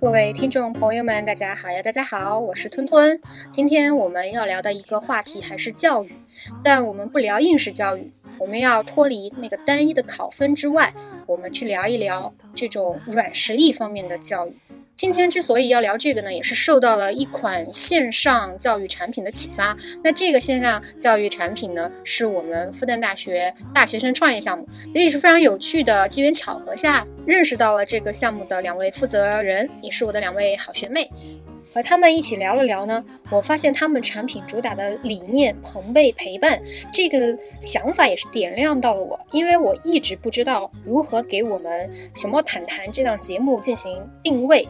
各位听众朋友们，大家好呀！大家好，我是吞吞。今天我们要聊的一个话题还是教育，但我们不聊应试教育，我们要脱离那个单一的考分之外，我们去聊一聊这种软实力方面的教育。今天之所以要聊这个呢，也是受到了一款线上教育产品的启发。那这个线上教育产品呢，是我们复旦大学大学生创业项目，所以是非常有趣的机缘巧合下认识到了这个项目的两位负责人，也是我的两位好学妹。和他们一起聊了聊呢，我发现他们产品主打的理念“朋辈陪伴”这个想法也是点亮到了我，因为我一直不知道如何给我们《熊猫坦谈》这档节目进行定位。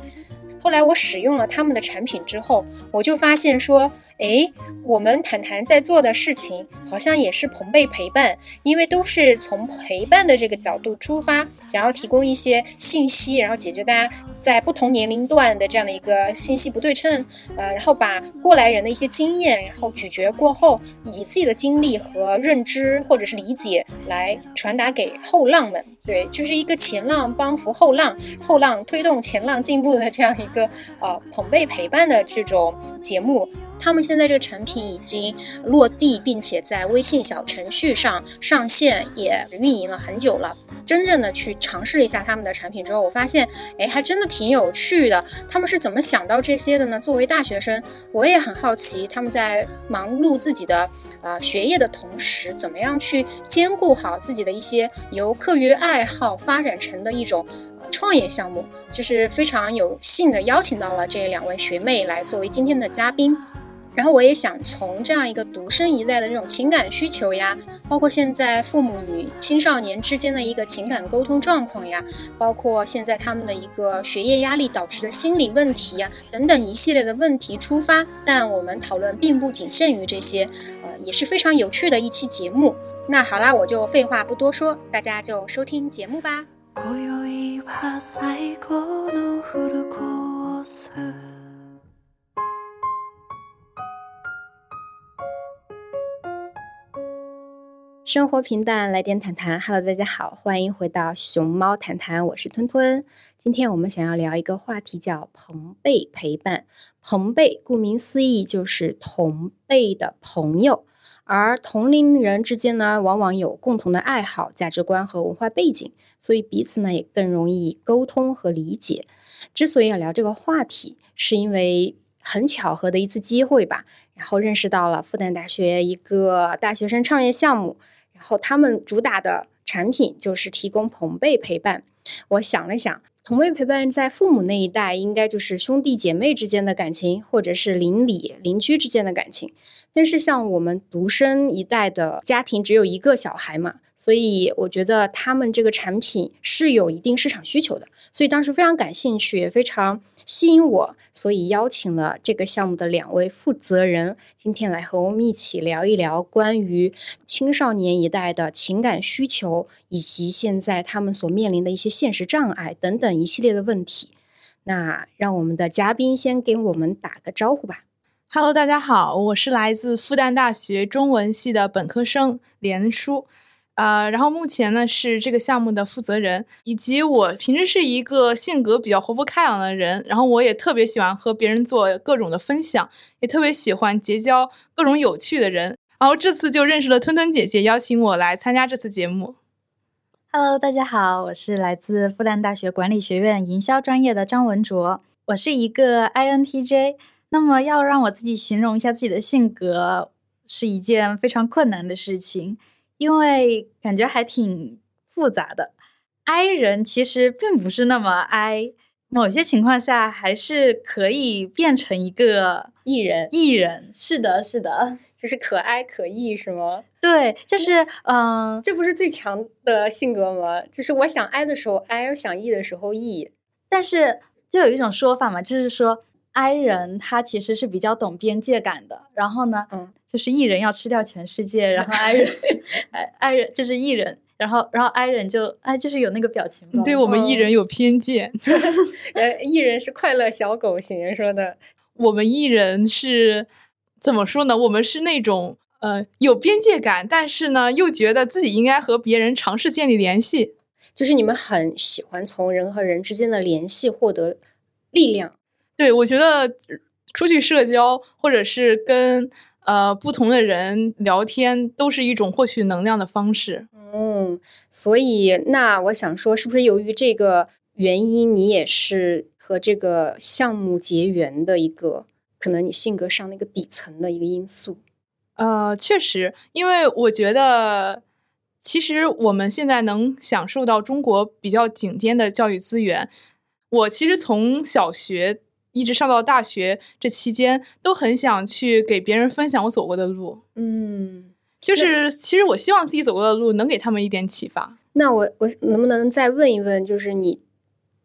后来我使用了他们的产品之后，我就发现说，哎，我们谈谈在做的事情好像也是朋辈陪伴，因为都是从陪伴的这个角度出发，想要提供一些信息，然后解决大家在不同年龄段的这样的一个信息不对称，呃，然后把过来人的一些经验，然后咀嚼过后，以自己的经历和认知或者是理解来传达给后浪们。对，就是一个前浪帮扶后浪，后浪推动前浪进步的这样一个呃捧辈陪伴的这种节目。他们现在这个产品已经落地，并且在微信小程序上上线，也运营了很久了。真正的去尝试了一下他们的产品之后，我发现，哎，还真的挺有趣的。他们是怎么想到这些的呢？作为大学生，我也很好奇，他们在忙碌自己的呃学业的同时，怎么样去兼顾好自己的一些由课余爱好发展成的一种创业项目。就是非常有幸的邀请到了这两位学妹来作为今天的嘉宾。然后我也想从这样一个独生一代的这种情感需求呀，包括现在父母与青少年之间的一个情感沟通状况呀，包括现在他们的一个学业压力导致的心理问题呀，等等一系列的问题出发。但我们讨论并不仅限于这些，呃，也是非常有趣的一期节目。那好啦，我就废话不多说，大家就收听节目吧。生活平淡，来点谈谈。Hello，大家好，欢迎回到熊猫谈谈，我是吞吞。今天我们想要聊一个话题，叫朋辈陪伴。朋辈顾名思义就是同辈的朋友，而同龄人之间呢，往往有共同的爱好、价值观和文化背景，所以彼此呢也更容易沟通和理解。之所以要聊这个话题，是因为很巧合的一次机会吧，然后认识到了复旦大学一个大学生创业项目。然后他们主打的产品就是提供朋辈陪伴。我想了想，同辈陪伴在父母那一代，应该就是兄弟姐妹之间的感情，或者是邻里邻居之间的感情。但是像我们独生一代的家庭，只有一个小孩嘛，所以我觉得他们这个产品是有一定市场需求的。所以当时非常感兴趣，也非常。吸引我，所以邀请了这个项目的两位负责人，今天来和我们一起聊一聊关于青少年一代的情感需求，以及现在他们所面临的一些现实障碍等等一系列的问题。那让我们的嘉宾先给我们打个招呼吧。Hello，大家好，我是来自复旦大学中文系的本科生连书。呃，然后目前呢是这个项目的负责人，以及我平时是一个性格比较活泼开朗的人，然后我也特别喜欢和别人做各种的分享，也特别喜欢结交各种有趣的人，然后这次就认识了吞吞姐姐，邀请我来参加这次节目。Hello，大家好，我是来自复旦大学管理学院营销专业的张文卓，我是一个 INTJ，那么要让我自己形容一下自己的性格，是一件非常困难的事情。因为感觉还挺复杂的，I 人其实并不是那么 I，某些情况下还是可以变成一个艺人。艺人是的，是的，就是可爱可艺，是吗？对，就是嗯，这不是最强的性格吗？就是我想 I 的时候 I，想 E 的时候 E。但是就有一种说法嘛，就是说 I 人他其实是比较懂边界感的，然后呢，嗯。就是艺人要吃掉全世界，然后 I 人，哎，I 人就是艺人，然后然后 I 人就哎，就是有那个表情包，对我们艺人有偏见。呃，艺人是快乐小狗型说的，我们艺人是怎么说呢？我们是那种呃有边界感，但是呢又觉得自己应该和别人尝试建立联系，就是你们很喜欢从人和人之间的联系获得力量。对，我觉得出去社交或者是跟呃不同的人聊天，都是一种获取能量的方式。嗯，所以那我想说，是不是由于这个原因，你也是和这个项目结缘的一个，可能你性格上的一个底层的一个因素？呃，确实，因为我觉得，其实我们现在能享受到中国比较顶尖的教育资源。我其实从小学一直上到大学这期间，都很想去给别人分享我走过的路。嗯，就是其实我希望自己走过的路能给他们一点启发。那我我能不能再问一问，就是你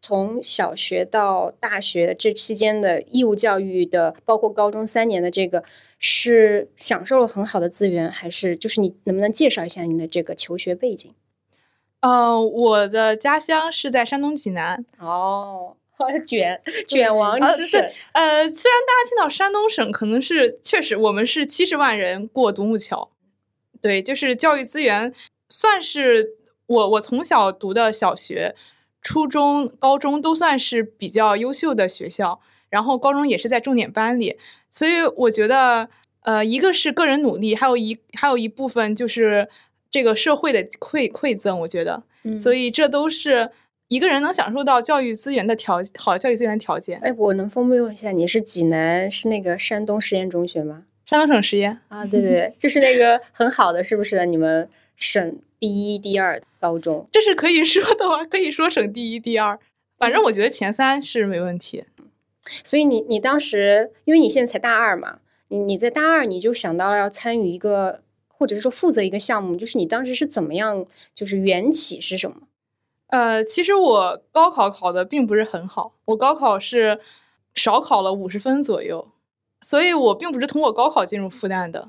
从小学到大学这期间的义务教育的，包括高中三年的这个，是享受了很好的资源，还是就是你能不能介绍一下你的这个求学背景？呃，我的家乡是在山东济南。哦，卷卷王呃之省，呃，虽然大家听到山东省，可能是确实我们是七十万人过独木桥，对，就是教育资源算是我我从小读的小学、初中、高中都算是比较优秀的学校，然后高中也是在重点班里，所以我觉得，呃，一个是个人努力，还有一还有一部分就是这个社会的馈馈赠，我觉得，嗯。所以这都是一个人能享受到教育资源的条好的教育资源的条件。哎，我能方便问一下，你是济南是那个山东实验中学吗？山东省实验。啊，对对对，就是那个很好的，是不是？你们省第一、第二高中，这是可以说的吗？可以说省第一、第二，反正我觉得前三是没问题。所以你你当时，因为你现在才大二嘛，你你在大二你就想到了要参与一个，或者是说负责一个项目，就是你当时是怎么样，就是缘起是什么？呃，其实我高考考的并不是很好，我高考是少考了五十分左右，所以我并不是通过高考进入复旦的。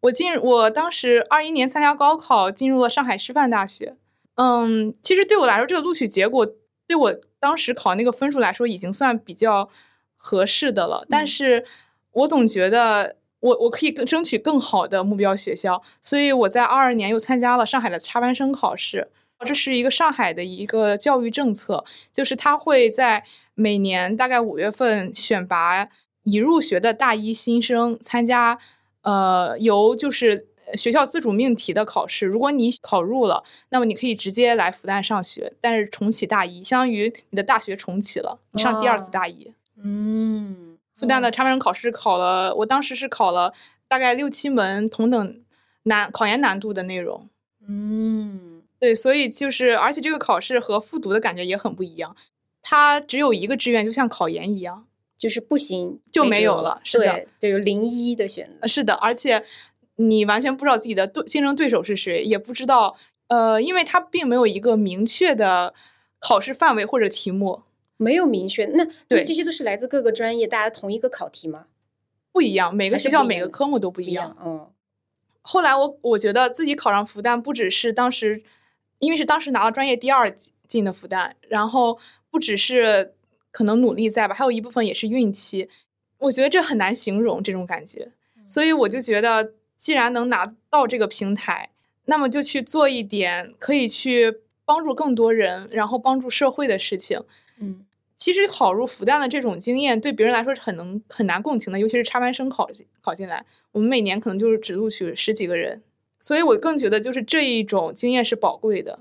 我进我当时二一年参加高考，进入了上海师范大学。嗯，其实对我来说，这个录取结果对我当时考那个分数来说，已经算比较合适的了。但嗯是我总觉得我我可以更争取更好的目标学校，所以我在二二年又参加了上海的插班生考试。这是一个上海的一个教育政策，就是它会在每年大概五月份选拔已入学的大一新生参加，呃，由就是学校自主命题的考试。如果你考入了，那么你可以直接来复旦上学，但是重启大一，相当于你的大学重启了，你上第二次哦大一。嗯，复旦的插班生考试考了，我当时是考了大概六七门同等难考研难度的内容。嗯，对，所以就是，而且这个考试和复读的感觉也很不一样，它只有一个志愿，就像考研一样。就是不行就没有了是的对对，有零一的选择呃，。是的，而且你完全不知道自己的对竞争对手是谁，也不知道，呃，因为它并没有一个明确的考试范围或者题目，没有明确，那那对这些都是来自各个专业，大家同一个考题吗？不一样，每个学校每个科目都不一一。样，嗯后来我我觉得自己考上复旦，不只是当时，因为是当时拿了专业第二进进的复旦，然后不只是可能努力在吧，还有一部分也是运气。我觉得这很难形容这种感觉，所以我就觉得，既然能拿到这个平台，那么就去做一点可以去帮助更多人，然后帮助社会的事情。嗯其实考入复旦的这种经验，对别人来说是很能很难共情的，尤其是插班生考进考进来，我们每年可能就是只录取十几个人，所以我更觉得就是这一种经验是宝贵的。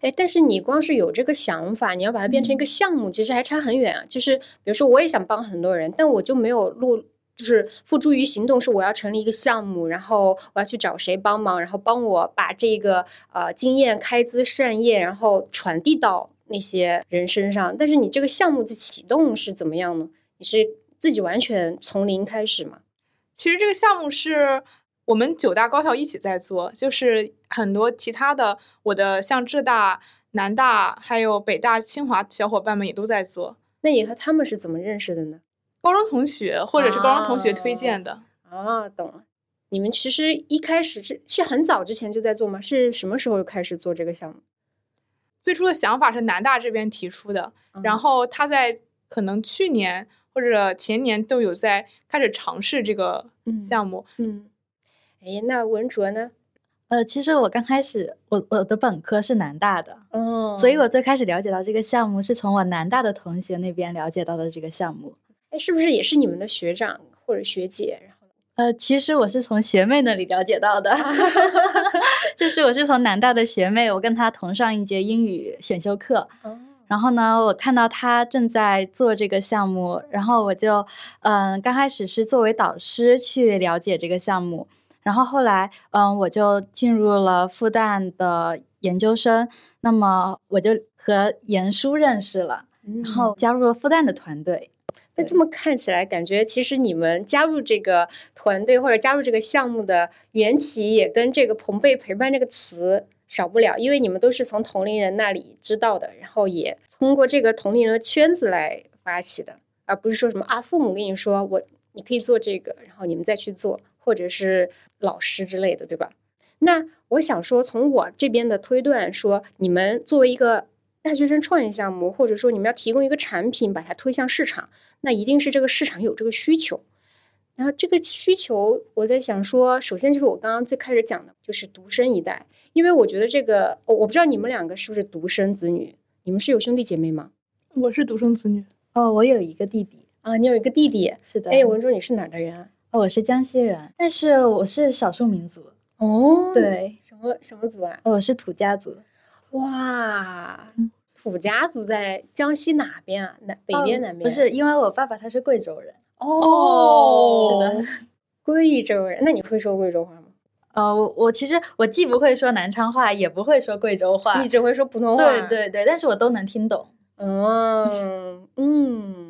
哎，但是你光是有这个想法，你要把它变成一个项目，其实还差很远啊。就是比如说，我也想帮很多人，但我就没有录，就是付诸于行动，是我要成立一个项目，然后我要去找谁帮忙，然后帮我把这个呃经验开枝散叶，然后传递到那些人身上。但是你这个项目的启动是怎么样呢？你是自己完全从零开始吗？其实这个项目是我们九大高校一起在做，就是很多其他的我的像浙大、南大还有北大、清华小伙伴们也都在做。那你和他们是怎么认识的呢？高中同学或者是高中同学推荐的，啊，懂了。你们其实一开始是是很早之前就在做吗？是什么时候开始做这个项目？最初的想法是南大这边提出的，然嗯后他在可能去年或者前年都有在开始尝试这个嗯项目。嗯，哎，那文卓呢？呃，其实我刚开始，我我的本科是南大的，哦所以我最开始了解到这个项目是从我南大的同学那边了解到的这个项目。哎，是不是也是你们的学长或者学姐？然后呃，其实我是从学妹那里了解到的，就是我是从南大的学妹，我跟她同上一节英语选修课，哦，然后呢，我看到她正在做这个项目，然后我就嗯，刚开始是作为导师去了解这个项目，然后后来嗯，我就进入了复旦的研究生，那么我就和严叔认识了，然然后加入了复旦的团队。那这么看起来，感觉其实你们加入这个团队或者加入这个项目的缘起，也跟这个“朋辈陪伴”这个词少不了，因为你们都是从同龄人那里知道的，然后也通过这个同龄人的圈子来发起的，而不是说什么啊，父母跟你说我你可以做这个，然后你们再去做，或者是老师之类的，对吧？那我想说，从我这边的推断说，你们作为一个大学生创业项目，或者说你们要提供一个产品，把它推向市场。那一定是这个市场有这个需求，然后这个需求，我在想说，首先就是我刚刚最开始讲的，就是独生一代，因为我觉得这个，我我不知道你们两个是不是独生子女，你们是有兄弟姐妹吗？我是独生子女，哦，我有一个弟弟，啊，你有一个弟弟，是的，哎，文珠你是哪儿的人啊？哦我是江西人，但是我是少数民族，哦，对，什么什么族啊？我是土家族，哇嗯，土家族在江西哪边啊？南北边哦南边？不是，因为我爸爸他是贵州人，哦，是的，贵州人，那你会说贵州话吗？呃，我我其实我既不会说南昌话，也不会说贵州话你，只会说普通话？对对对，但是我都能听懂。嗯嗯，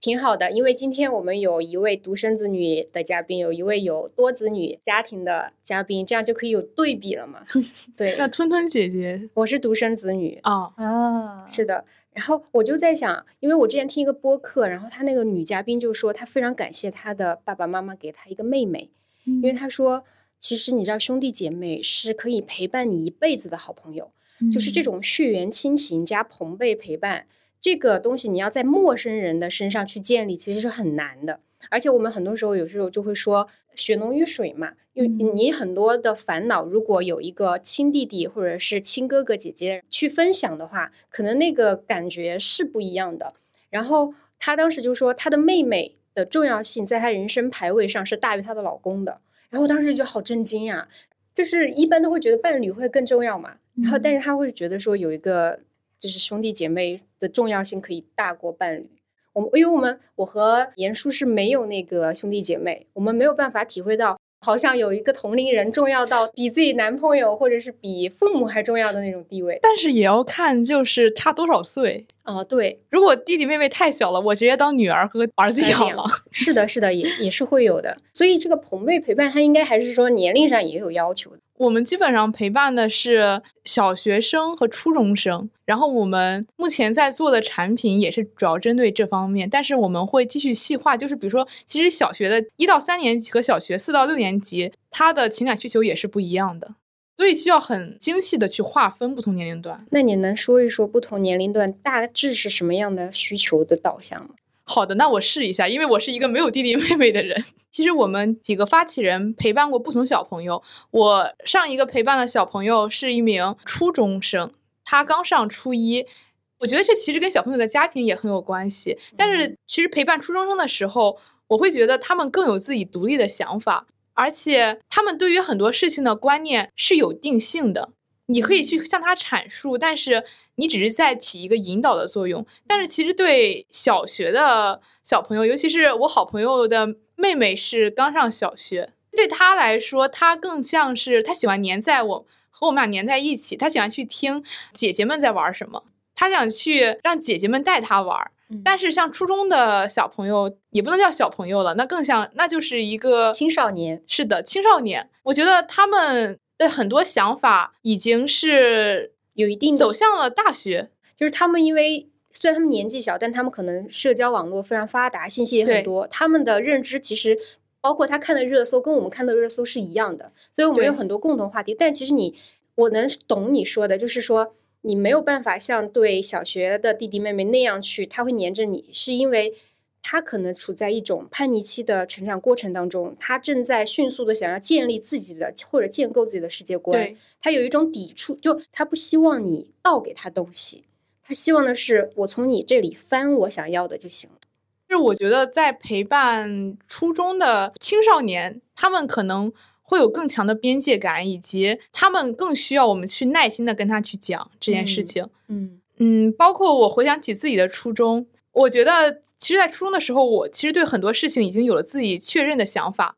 挺好的，因为今天我们有一位独生子女的嘉宾，有一位有多子女家庭的嘉宾，这样就可以有对比了嘛。对，那吞吞姐姐我是独生子女，啊，啊，是的。然后我就在想，因为我之前听一个播客，然后他那个女嘉宾就说，她非常感谢她的爸爸妈妈给她一个妹妹，因因为她说，其实你知道，兄弟姐妹是可以陪伴你一辈子的好朋友。就是这种血缘亲情加朋辈陪伴这个东西，你要在陌生人的身上去建立，其实是很难的。而且我们很多时候有时候就会说血浓于水嘛，因为嗯你很多的烦恼，如果有一个亲弟弟或者是亲哥哥姐姐去分享的话，可能那个感觉是不一样的。然后她当时就说，她的妹妹的重要性在她人生排位上是大于她的老公的。然后我当时就好震惊呀、就是一般都会觉得伴侣会更重要嘛，然后但是他会觉得说有一个就是兄弟姐妹的重要性可以大过伴侣。我们因为我们我和严叔是没有那个兄弟姐妹，我们没有办法体会到好像有一个同龄人重要到比自己男朋友或者是比父母还重要的那种地位。但是也要看就是差多少岁。哦，对，如果弟弟妹妹太小了，我直接当女儿和儿子来养养了。是的，是的，也也是会有的。所以这个朋辈陪伴，他应该还是说年龄上也有要求的。我们基本上陪伴的是小学生和初中生，然后我们目前在做的产品也是主要针对这方面，但是我们会继续细化，就是比如说，其实小学的一到三年级和小学四到六年级，他的情感需求也是不一样的，所以需要很精细的去划分不同年龄段。那你能说一说不同年龄段大致是什么样的需求的导向吗？好的，那我试一下，因为我是一个没有弟弟妹妹的人。其实我们几个发起人陪伴过不同小朋友。我上一个陪伴的小朋友是一名初中生，他刚上初一。我觉得这其实跟小朋友的家庭也很有关系。但是其实陪伴初中生的时候，我会觉得他们更有自己独立的想法，而且他们对于很多事情的观念是有定性的。你可以去向他阐述，但是你只是在起一个引导的作用。但是其实对小学的小朋友，尤其是我好朋友的妹妹是刚上小学，对她来说，她更像是她喜欢黏在我和我们俩黏在一起，她喜欢去听姐姐们在玩什么，她想去让姐姐们带她玩。但是像初中的小朋友，也不能叫小朋友了，那更像那就是一个青少年。是的，青少年。我觉得他们的很多想法已经是有一定的走向了大学。就是他们因为虽然他们年纪小，但他们可能社交网络非常发达，信息也很多，他们的认知其实包括他看的热搜跟我们看的热搜是一样的，所以我们有很多共同话题。但其实你我能懂你说的，就是说你没有办法像对小学的弟弟妹妹那样去，他会黏着你，是因为他可能处在一种叛逆期的成长过程当中，他正在迅速的想要建立自己的或者建构自己的世界观，他有一种抵触，就他不希望你倒给他东西，他希望的是我从你这里翻我想要的就行了。就是我觉得在陪伴初中的青少年，他们可能会有更强的边界感，以及他们更需要我们去耐心的跟他去讲这件事嗯情。嗯嗯，包括我回想起自己的初中，我觉得其实，在初中的时候，我其实对很多事情已经有了自己确认的想法。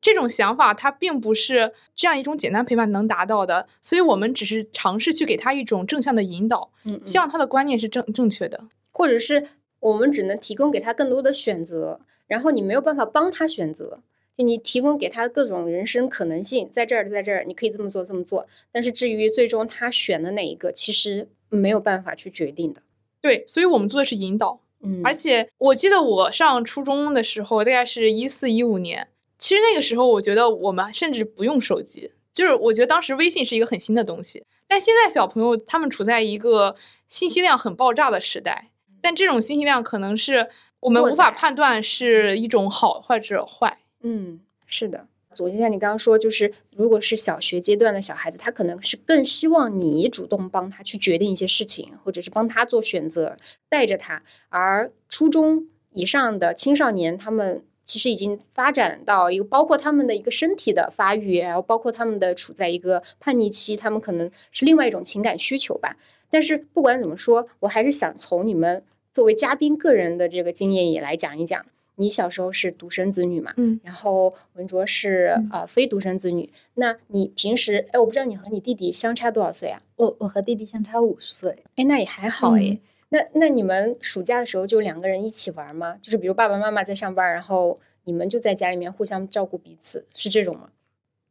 这种想法它并不是这样一种简单陪伴能达到的，所以我们只是尝试去给他一种正向的引导，嗯，希望他的观念是正正确的。或者是我们只能提供给他更多的选择，然后你没有办法帮他选择，就你提供给他各种人生可能性，在这儿，在这儿，你可以这么做，这么做。但是至于最终他选的哪一个，其实没有办法去决定的。对，所以我们做的是引导。嗯而且我记得我上初中的时候，大概是一四一五年。其实那个时候，我觉得我们甚至不用手机，就是我觉得当时微信是一个很新的东西。但现在小朋友他们处在一个信息量很爆炸的时代，但这种信息量可能是我们无法判断是一种好或者坏。嗯，是的。总结一下你刚刚说，就是如果是小学阶段的小孩子，他可能是更希望你主动帮他去决定一些事情，或者是帮他做选择，带着他。而初中以上的青少年，他们其实已经发展到一个包括他们的一个身体的发育，然后包括他们的处在一个叛逆期，他们可能是另外一种情感需求吧。但是不管怎么说，我还是想从你们作为嘉宾个人的这个经验也来讲一讲。你小时候是独生子女嘛？嗯，然后文卓是、啊呃非独生子女。那你平时哎，我不知道你和你弟弟相差多少岁啊？我我和弟弟相差五岁，哎，那也还好哎。嗯那那你们暑假的时候就两个人一起玩吗？就是比如爸爸妈妈在上班，然后你们就在家里面互相照顾彼此，是这种吗？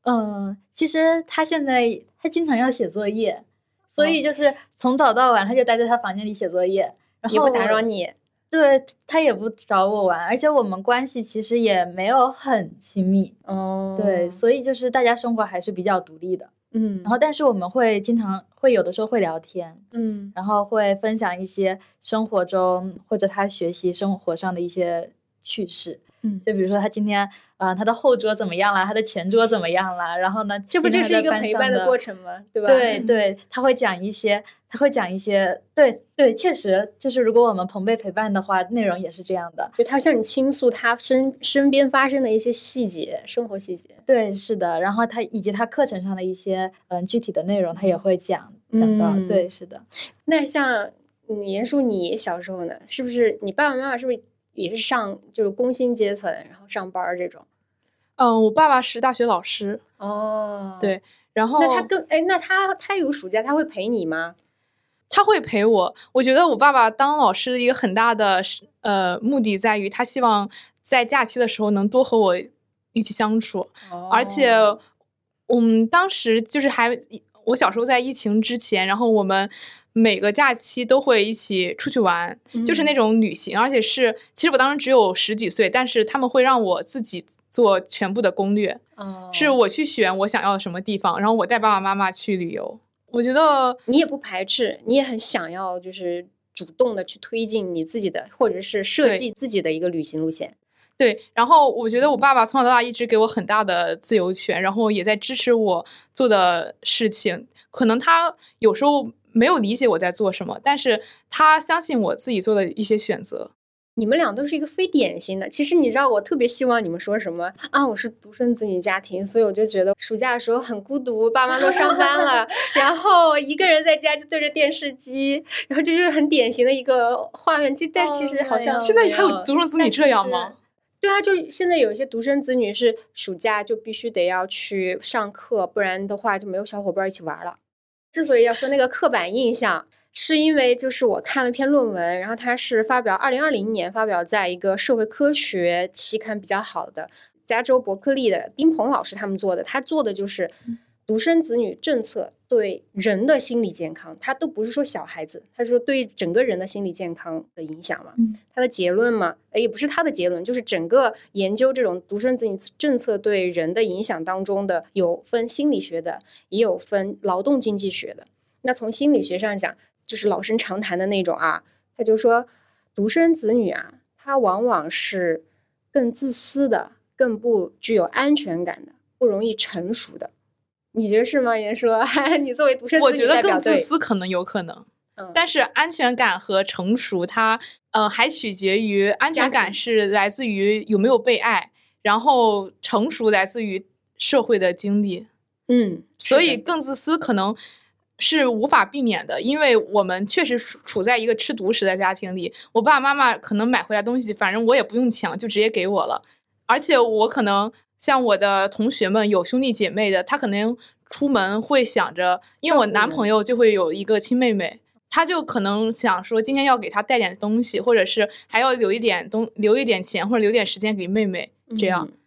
嗯，其实他现在他经常要写作业，所哦以就是从早到晚他就待在他房间里写作业，然后也不打扰你。对他也不找我玩，而且我们关系其实也没有很亲密，哦，对，所以就是大家生活还是比较独立的。嗯，然后，但是我们会经常会有的时候会聊天，嗯然后会分享一些生活中或者他学习生活上的一些趣事。嗯，就比如说他今天，呃，他的后桌怎么样了，他的前桌怎么样了，然后呢，这不就是一个陪伴的过程吗？对吧？对对，他会讲一些，他会讲一些，对对，确实就是如果我们朋辈陪伴的话，内容也是这样的。就他向你倾诉他身身边发生的一些细节，生活细节。对，是的，然后他以及他课程上的一些嗯具体的内容，他也会讲讲到。嗯对，是的，那像你严叔，你小时候呢，是不是你爸爸妈妈是不是也是上就是工薪阶层，然后上班儿这种？嗯，我爸爸是大学老师，哦对然后那他跟哎，那他他有暑假他会陪你吗？他会陪我。我觉得我爸爸当老师的一个很大的呃目的在于，他希望在假期的时候能多和我一起相处，而且哦。我们当时就是还我小时候在疫情之前，然后我们每个假期都会一起出去玩，就是那嗯。种旅行，而且是其实我当时只有十几岁，但是他们会让我自己做全部的攻略，哦。是我去选我想要的什么地方，然后我带爸爸妈妈去旅游。我觉得你也不排斥，你也很想要就是主动的去推进你自己的，或者是设计自己的一个旅行路线。对，然后我觉得我爸爸从小到大一直给我很大的自由权，然后也在支持我做的事情。可能他有时候没有理解我在做什么，但是他相信我自己做的一些选择。你们俩都是一个非典型的。其实你知道，我特别希望你们说什么啊？我是独生子女家庭，所以我就觉得暑假的时候很孤独，爸妈都上班了，然后一个人在家就对着电视机，然后这就是很典型的一个画面。就但其哦实好像、没现在还有独生子女这样吗？对啊，就现在有一些独生子女是暑假就必须得要去上课，不然的话就没有小伙伴一起玩了。之所以要说那个刻板印象，是因为就是我看了一篇论文，然后它是发表二零二零年发表在一个社会科学期刊比较好的加州伯克利的丁鹏老师他们做的，他做的就是独生子女政策对人的心理健康，他都不是说小孩子，他说对整个人的心理健康的影响嘛。嗯他的结论嘛，呃也不是他的结论，就是整个研究这种独生子女政策对人的影响当中的，有分心理学的，也有分劳动经济学的。那从心理学上讲，就是老生常谈的那种啊，他就说独生子女啊，他往往是更自私的，更不具有安全感的，不容易成熟的。你觉得是吗？言说，你作为独生子我觉得更自私可能有可能，嗯，但是安全感和成熟它，呃，还取决于安全感是来自于有没有被爱，然后成熟来自于社会的经历。嗯，所以更自私可能是无法避免的，因为我们确实处处在一个吃独食的家庭里。我爸爸妈妈可能买回来东西，反正我也不用抢，就直接给我了。而且我可能像我的同学们有兄弟姐妹的，他可能出门会想着，因为我男朋友就会有一个亲妹妹。他就可能想说，今天要给他带点东西，或者是还要留一点东，留一点钱，或者留点时间给妹妹，这样。嗯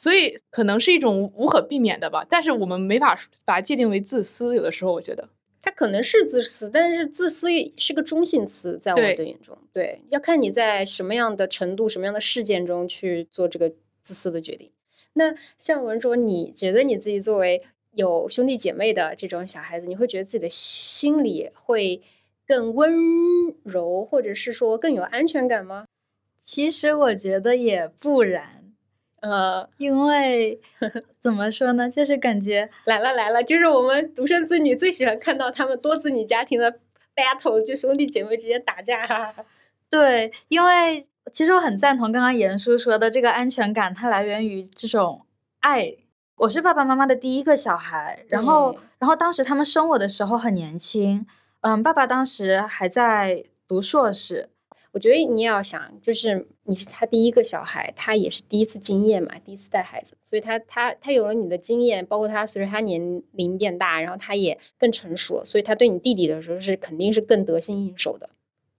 所以可能是一种无可避免的吧，但是我们没法把它界定为自私。有的时候我觉得，他可能是自私，但是自私是个中性词，在我对的眼中，对，要看你在什么样的程度、什么样的事件中去做这个自私的决定。那像文说，你觉得你自己作为有兄弟姐妹的这种小孩子，你会觉得自己的心里会更温柔，或者是说更有安全感吗？其实我觉得也不然，呃，因为 怎么说呢，就是感觉来了来了，就是我们独生子女最喜欢看到他们多子女家庭的 battle，就兄弟姐妹之间打架、对，因为其实我很赞同刚刚严叔说的，这个安全感它来源于这种爱。我是爸爸妈妈的第一个小孩，然后然后当时他们生我的时候很年轻，嗯，爸爸当时还在读硕士，我觉得你要想，就是你是他第一个小孩，他也是第一次经验嘛，第一次带孩子，所以他他他有了你的经验，包括他随着他年龄变大，然后他也更成熟，所以他对你弟弟的时候是肯定是更得心应手的。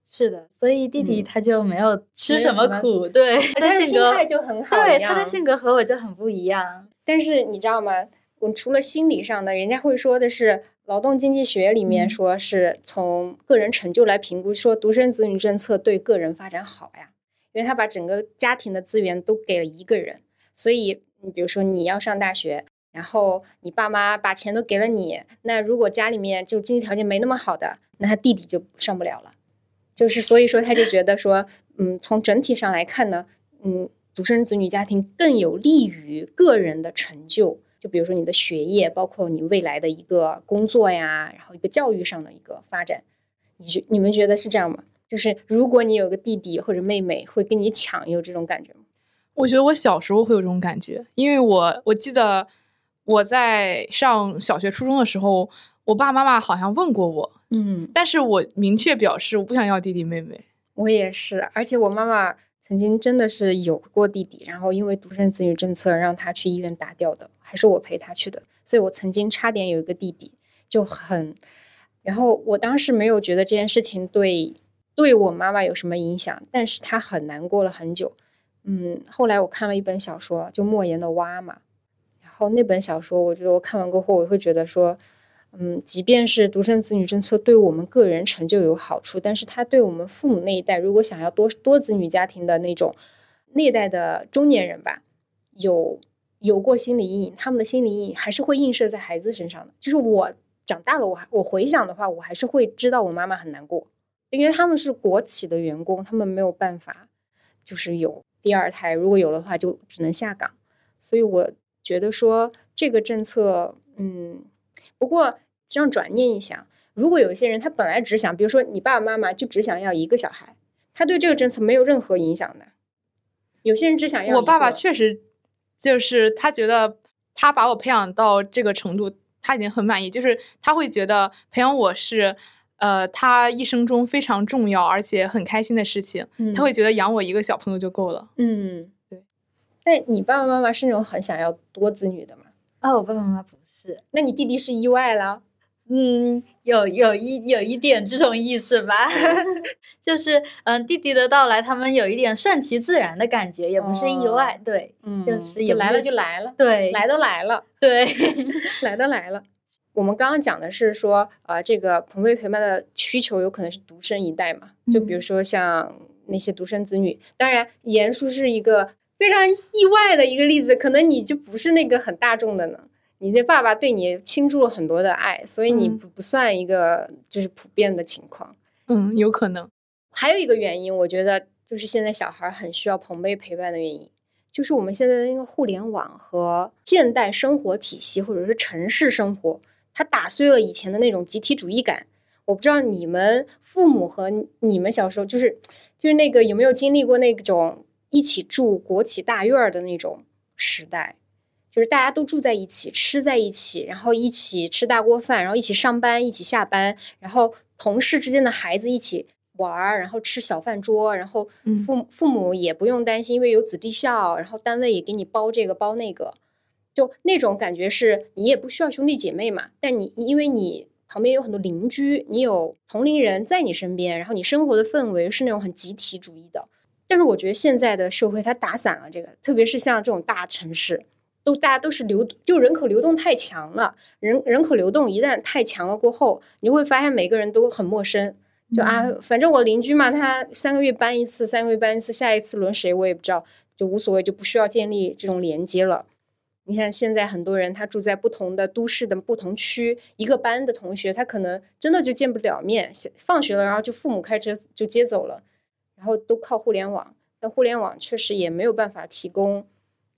是的，所以弟弟嗯他就没有吃什么苦，对，他的心性格态就很好对他的性格和我就很不一样。但是你知道吗？我除了心理上的，人家会说的是劳动经济学里面嗯说是从个人成就来评估，说独生子女政策对个人发展好呀，因为他把整个家庭的资源都给了一个人，所以你比如说你要上大学，然后你爸妈把钱都给了你，那如果家里面就经济条件没那么好的，那他弟弟就上不了了。就是所以说，他就觉得说，嗯，从整体上来看呢，嗯，独生子女家庭更有利于个人的成就。就比如说你的学业，包括你未来的一个工作呀，然后一个教育上的一个发展，你觉你们觉得是这样吗？就是如果你有个弟弟或者妹妹会跟你抢，有这种感觉吗？我觉得我小时候会有这种感觉，因为我我记得我在上小学、初中的时候，我爸爸妈妈好像问过我，嗯，但是我明确表示我不想要弟弟妹妹。我也是，而且我妈妈曾经真的是有过弟弟，然后因为独生子女政策让他去医院打掉的，还是我陪他去的，所以我曾经差点有一个弟弟，就很，然后我当时没有觉得这件事情对对我妈妈有什么影响，但是她很难过了很久。嗯，后来我看了一本小说，就莫言的《蛙》嘛，然后那本小说，我觉得我看完过后，我会觉得说，嗯，即便是独生子女政策对我们个人成就有好处，但是它对我们父母那一代，如果想要多多子女家庭的那种那一代的中年人吧，有有过心理阴影，他们的心理阴影还是会映射在孩子身上的。就是我长大了，我还我回想的话，我还是会知道我妈妈很难过，因为他们是国企的员工，他们没有办法，就是有第二胎，如果有的话就只能下岗。所以我觉得说这个政策，嗯，不过这样转念一想，如果有一些人他本来只想，比如说你爸爸妈妈就只想要一个小孩，他对这个政策没有任何影响的。有些人只想要我爸爸确实就是他觉得他把我培养到这个程度，他已经很满意，就是他会觉得培养我是。呃，他一生中非常重要而且很开心的事情，嗯他会觉得养我一个小朋友就够了。嗯，对。那你爸爸妈妈是那种很想要多子女的吗？啊，我爸爸妈妈不是，那你弟弟是意外了？嗯，有有一有一点这种意思吧，就是嗯，弟弟的到来，他们有一点顺其自然的感觉，也不是意外，对，嗯就是也就来了就来了，对，来都来了。对，来都来了。我们刚刚讲的是说，呃，这个朋辈陪伴的需求有可能是独生一代嘛，就比如嗯说像那些独生子女。当然，严叔是一个非常意外的一个例子，可能你就不是那个很大众的呢。你的爸爸对你倾注了很多的爱，所以你嗯不不算一个就是普遍的情况。嗯，有可能。还有一个原因，我觉得就就是现在小孩很需要朋辈陪伴的原因，就是我们现在的那个互联网和现代生活体系，或者是城市生活，它打碎了以前的那种集体主义感。我不知道你们父母和你们小时候，就是就是那个有没有经历过那种一起住国企大院的那种时代，就是大家都住在一起，吃在一起，然后一起吃大锅饭，然后一起上班，一起下班，然后同事之间的孩子一起玩儿，然后吃小饭桌，然后父父母也不用担心，因为有子弟校，然后单位也给你包这个包那个，就那种感觉是你也不需要兄弟姐妹嘛，但你因为你。旁边有很多邻居，你有同龄人在你身边，然后你生活的氛围是那种很集体主义的。但是我觉得现在的社会它打散了这个，特别是像这种大城市，都大家都是流，就人口流动太强了。人人口流动一旦太强了过后，你会发现每个人都很陌生。就啊，反正我邻居嘛，他三个月搬一次，三个月搬一次，下一次轮谁我也不知道，就无所谓，就不需要建立这种连接了。你看，现在很多人他住在不同的都市的不同区，一个班的同学他可能真的就见不了面，放学了然后就父母开车就接走了，然后都靠互联网。但互联网确实也没有办法提供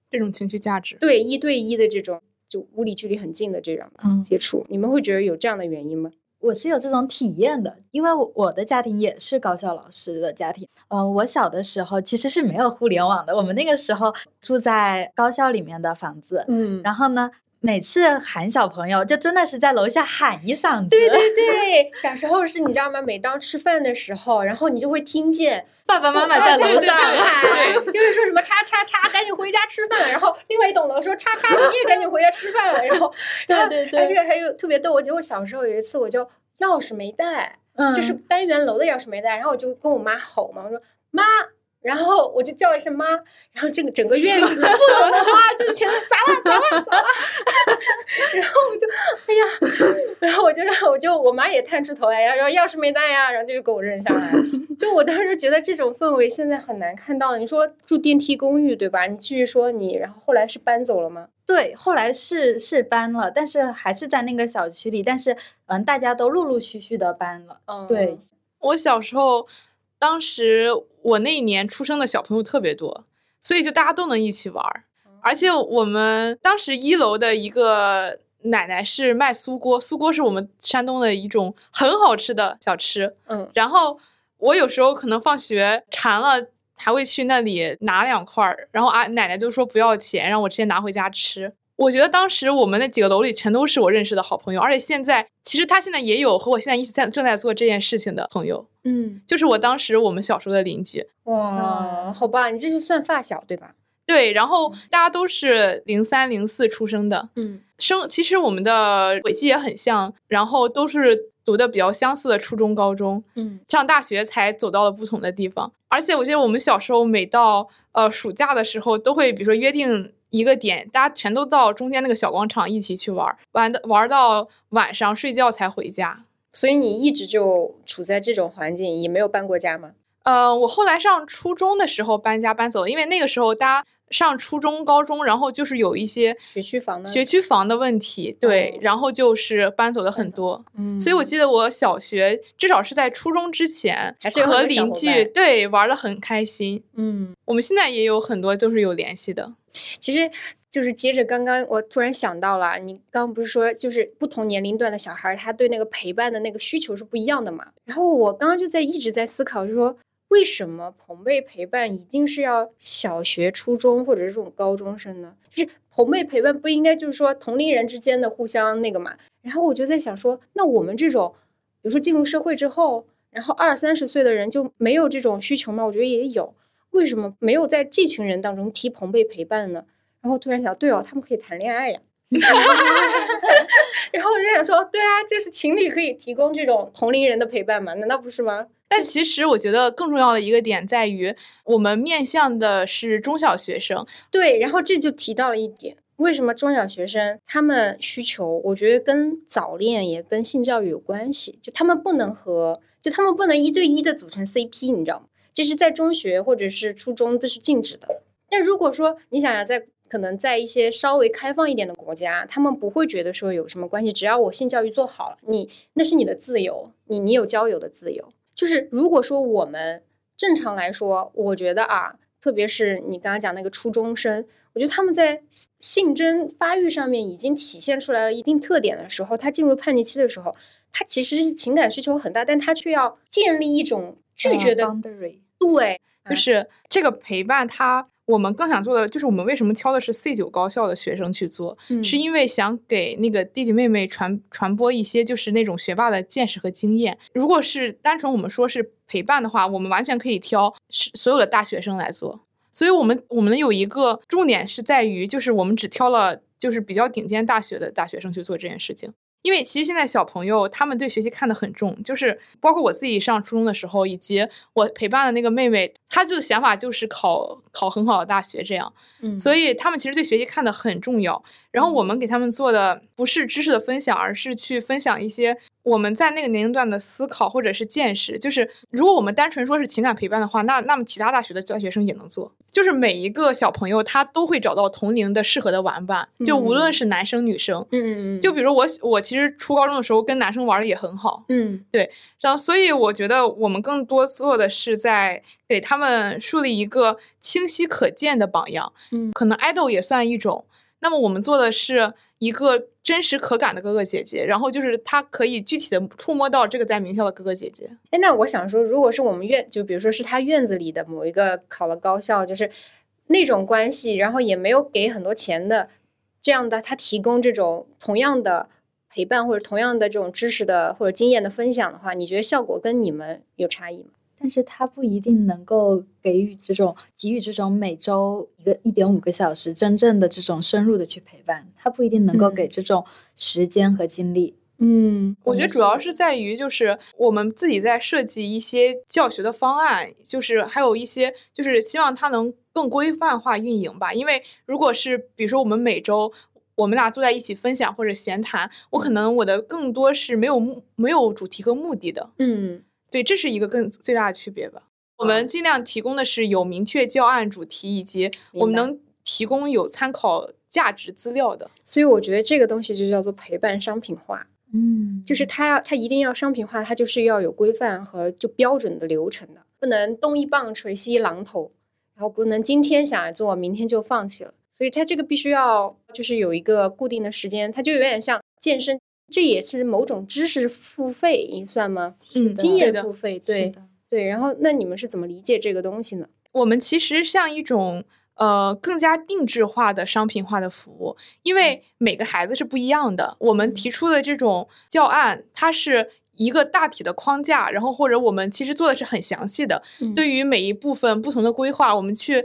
这种情绪价值，对一对一的这种就物理距离很近的这种接触，你们会觉得有这样的原因吗？我是有这种体验的，因为我的家庭也是高校老师的家庭。嗯，我小的时候其实是没有互联网的，我们那个时候住在高校里面的房子。嗯，然后呢，每次喊小朋友，就真的是在楼下喊一嗓子。对对对，小时候是你知道吗？每当吃饭的时候，然后你就会听见爸爸妈妈在楼上喊，就是说什么叉叉叉，赶紧回家吃饭。然后另外一栋楼说叉叉，你也赶紧回家吃饭了。然后，然后而且还有特别逗，我记得我小时候有一次，我就。钥匙没带，就是单元楼的钥匙没带，然后我就跟我妈吼嘛，我说妈，然后我就叫了一声妈，然后这个整个院子 不懂的花就全都砸了砸了砸了，然后我就哎呀，然后我就让我就我妈也探出头来呀，然后钥匙没带呀，然后就给我扔下来，就我当时觉得这种氛围现在很难看到了。你说住电梯公寓对吧？你继续说你，然后后来是搬走了吗？对，后来是是搬了，但是还是在那个小区里，但是嗯，大家都陆陆续续的搬了。嗯，对，我小时候，当时我那一年出生的小朋友特别多，所以就大家都能一起玩儿。而且我们当时一楼的一个奶奶是卖酥锅，酥锅是我们山东的一种很好吃的小吃。嗯，然后我有时候可能放学馋了。还会去那里拿两块儿，然后啊奶奶就说不要钱，让我直接拿回家吃。我觉得当时我们那几个楼里全都是我认识的好朋友，而且现在其实他现在也有和我现在一起在正在做这件事情的朋友，嗯，就是我当时我们小时候的邻居。哇，好吧，你这是算发小对吧？对，然后大家都是零三零四出生的，嗯，生其实我们的轨迹也很像，然后都是。读的比较相似的初中、高中，嗯，上大学才走到了不同的地方。而且我记得我们小时候每到呃暑假的时候，都会比如说约定一个点，大家全都到中间那个小广场一起去玩，玩的玩到晚上睡觉才回家。所以你一直就处在这种环境，也没有搬过家吗？呃，我后来上初中的时候搬家搬走，因为那个时候大家。上初中、高中，然后就是有一些学区房的学区房的问题，对，然后就是搬走的很多，嗯，所以我记得我小学至少是在初中之前，还是和邻居对玩的很开心，嗯，我们现在也有很多就是有联系的。其实就是接着刚刚我突然想到了，你刚刚不是说就是不同年龄段的小孩他对那个陪伴的那个需求是不一样的嘛？然后我刚刚就在一直在思考，就说。为什么朋辈陪伴一定是要小学、初中或者是这种高中生呢？就是朋辈陪伴不应该就是说同龄人之间的互相那个嘛？然后我就在想说，那我们这种，比如说进入社会之后，然后二三十岁的人就没有这种需求吗？我觉得也有。为什么没有在这群人当中提朋辈陪伴呢？然后突然想，对哦，他们可以谈恋爱呀。然后我就想说，对啊，就是情侣可以提供这种同龄人的陪伴嘛？难道不是吗？但其实我觉得更重要的一个点在于，我们面向的是中小学生。对，然后这就提到了一点，为什么中小学生他们需求，我觉得跟早恋也跟性教育有关系。就他们不能和，就他们不能一对一的组成 CP，你知道吗？这是在中学或者是初中这是禁止的。那如果说你想要在可能在一些稍微开放一点的国家，他们不会觉得说有什么关系，只要我性教育做好了，你那是你的自由，你你有交友的自由。就是如果说我们正常来说，我觉得啊，特别是你刚刚讲那个初中生，我觉得他们在性征发育上面已经体现出来了一定特点的时候，他进入叛逆期的时候，他其实是情感需求很大，但他却要建立一种拒绝的 boundary。对，就是这个陪伴他。我们更想做的就是，我们为什么挑的是 C 九高校的学生去做，是因为想给那个弟弟妹妹传传播一些就是那种学霸的见识和经验。如果是单纯我们说是陪伴的话，我们完全可以挑是所有的大学生来做。所以，我们我们有一个重点是在于，就是我们只挑了就是比较顶尖大学的大学生去做这件事情。因为其实现在小朋友他们对学习看得很重，就是包括我自己上初中的时候，以及我陪伴的那个妹妹，她就想法就是考考很好的大学这样。嗯，所以他们其实对学习看得很重要。然后我们给他们做的不是知识的分享，而是去分享一些。我们在那个年龄段的思考或者是见识，就是如果我们单纯说是情感陪伴的话，那那么其他大学的教学生也能做。就是每一个小朋友他都会找到同龄的适合的玩伴，就无论是男生女生。嗯嗯嗯。就比如我我其实初高中的时候跟男生玩的也很好。嗯，对。然后所以我觉得我们更多做的是在给他们树立一个清晰可见的榜样。嗯，可能爱豆也算一种。那么我们做的是。一个真实可感的哥哥姐姐，然后就是他可以具体的触摸到这个在名校的哥哥姐姐。哎，那我想说，如果是我们院，就比如说是他院子里的某一个考了高校，就是那种关系，然后也没有给很多钱的这样的，他提供这种同样的陪伴或者同样的这种知识的或者经验的分享的话，你觉得效果跟你们有差异吗？但是他不一定能够给予这种给予这种每周一个一点五个小时真正的这种深入的去陪伴，他不一定能够给这种时间和精力。嗯，我觉得主要是在于就是我们自己在设计一些教学的方案，就是还有一些就是希望它能更规范化运营吧。因为如果是比如说我们每周我们俩坐在一起分享或者闲谈，我可能我的更多是没有目没有主题和目的的。嗯。对，这是一个更最大的区别吧。我们尽量提供的是有明确教案主题，以及我们能提供有参考价值资料的。所以我觉得这个东西就叫做陪伴商品化。嗯，就是它要它一定要商品化，它就是要有规范和就标准的流程的，不能东一棒槌西一榔头，然后不能今天想做，明天就放弃了。所以它这个必须要就是有一个固定的时间，它就有点像健身。这也是某种知识付费，你算吗？嗯，经验付费，对对。然后，那你们是怎么理解这个东西呢？我们其实像一种呃更加定制化的商品化的服务，因为每个孩子是不一样的。我们提出的这种教案，它是一个大体的框架，然后或者我们其实做的是很详细的，对于每一部分不同的规划，我们去。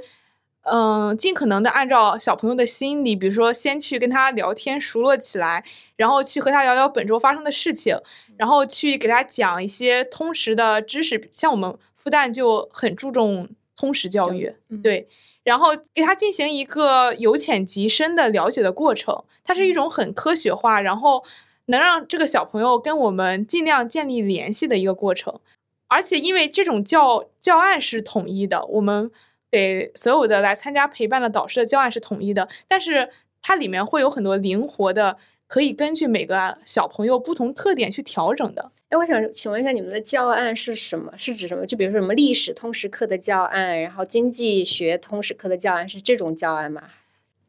嗯，尽可能的按照小朋友的心理，比如说先去跟他聊天熟络起来，然后去和他聊聊本周发生的事情，然后去给他讲一些通识的知识。像我们复旦就很注重通识教育，对，然后给他进行一个由浅及深的了解的过程。它是一种很科学化，然后能让这个小朋友跟我们尽量建立联系的一个过程。而且因为这种教教案是统一的，我们。给所有的来参加陪伴的导师的教案是统一的，但是它里面会有很多灵活的，可以根据每个小朋友不同特点去调整的。哎，我想请问一下，你们的教案是什么？是指什么？就比如说什么历史通识课的教案，然后经济学通识课的教案，是这种教案吗？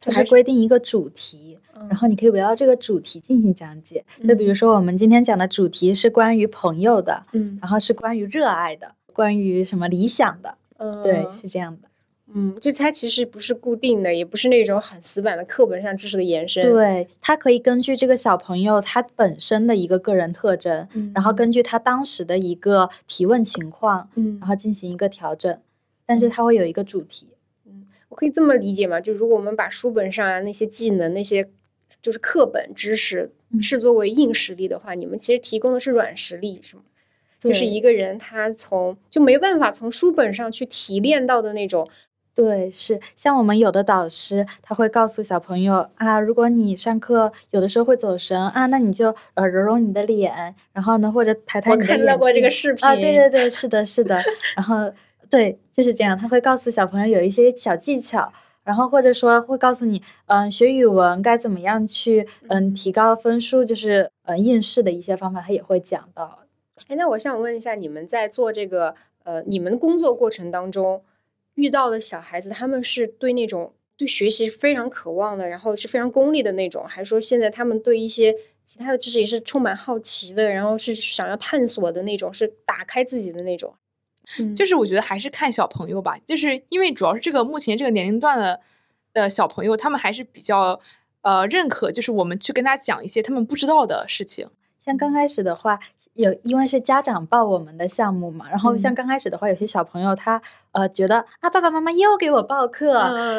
就是规定一个主题，然后你可以围绕这个主题进行讲解。就比如说我们今天讲的主题是关于朋友的，嗯，然后是关于热爱的，关于什么理想的，嗯，对，是这样的。嗯，就它其实不是固定的，也不是那种很死板的课本上知识的延伸。对，它可以根据这个小朋友他本身的一个个人特征，然后根据他当时的一个提问情况，嗯，然后进行一个调整。但是它会有一个主题。嗯，我可以这么理解吗？就如果我们把书本上啊那些技能、那些就是课本知识视作为硬实力的话，你们其实提供的是软实力，是吗？就是一个人他从就没办法从书本上去提炼到的那种。对，是像我们有的导师，他会告诉小朋友啊，如果你上课有的时候会走神啊，那你就呃揉揉你的脸，然后呢或者抬抬你的眼睛。我看到过这个视频啊，对对对，是的，是的。然后对，就是这样，他会告诉小朋友有一些小技巧，然后或者说会告诉你，嗯，学语文该怎么样去嗯提高分数，就是呃应试的一些方法，他也会讲到。哎，那我想问一下，你们在做这个呃，你们工作过程当中遇到的小孩子，他们是对那种对学习非常渴望的，然后是非常功利的那种，还是说现在他们对一些其他的知识也是充满好奇的，然后是想要探索的那种，是打开自己的那种？嗯，就是我觉得还是看小朋友吧，就是因为主要是这个目前这个年龄段的的小朋友，他们还是比较呃认可，就是我们去跟他讲一些他们不知道的事情。像刚开始的话。有，因为是家长报我们的项目嘛，然后像刚开始的话，有些小朋友他呃觉得啊爸爸妈妈又给我报课，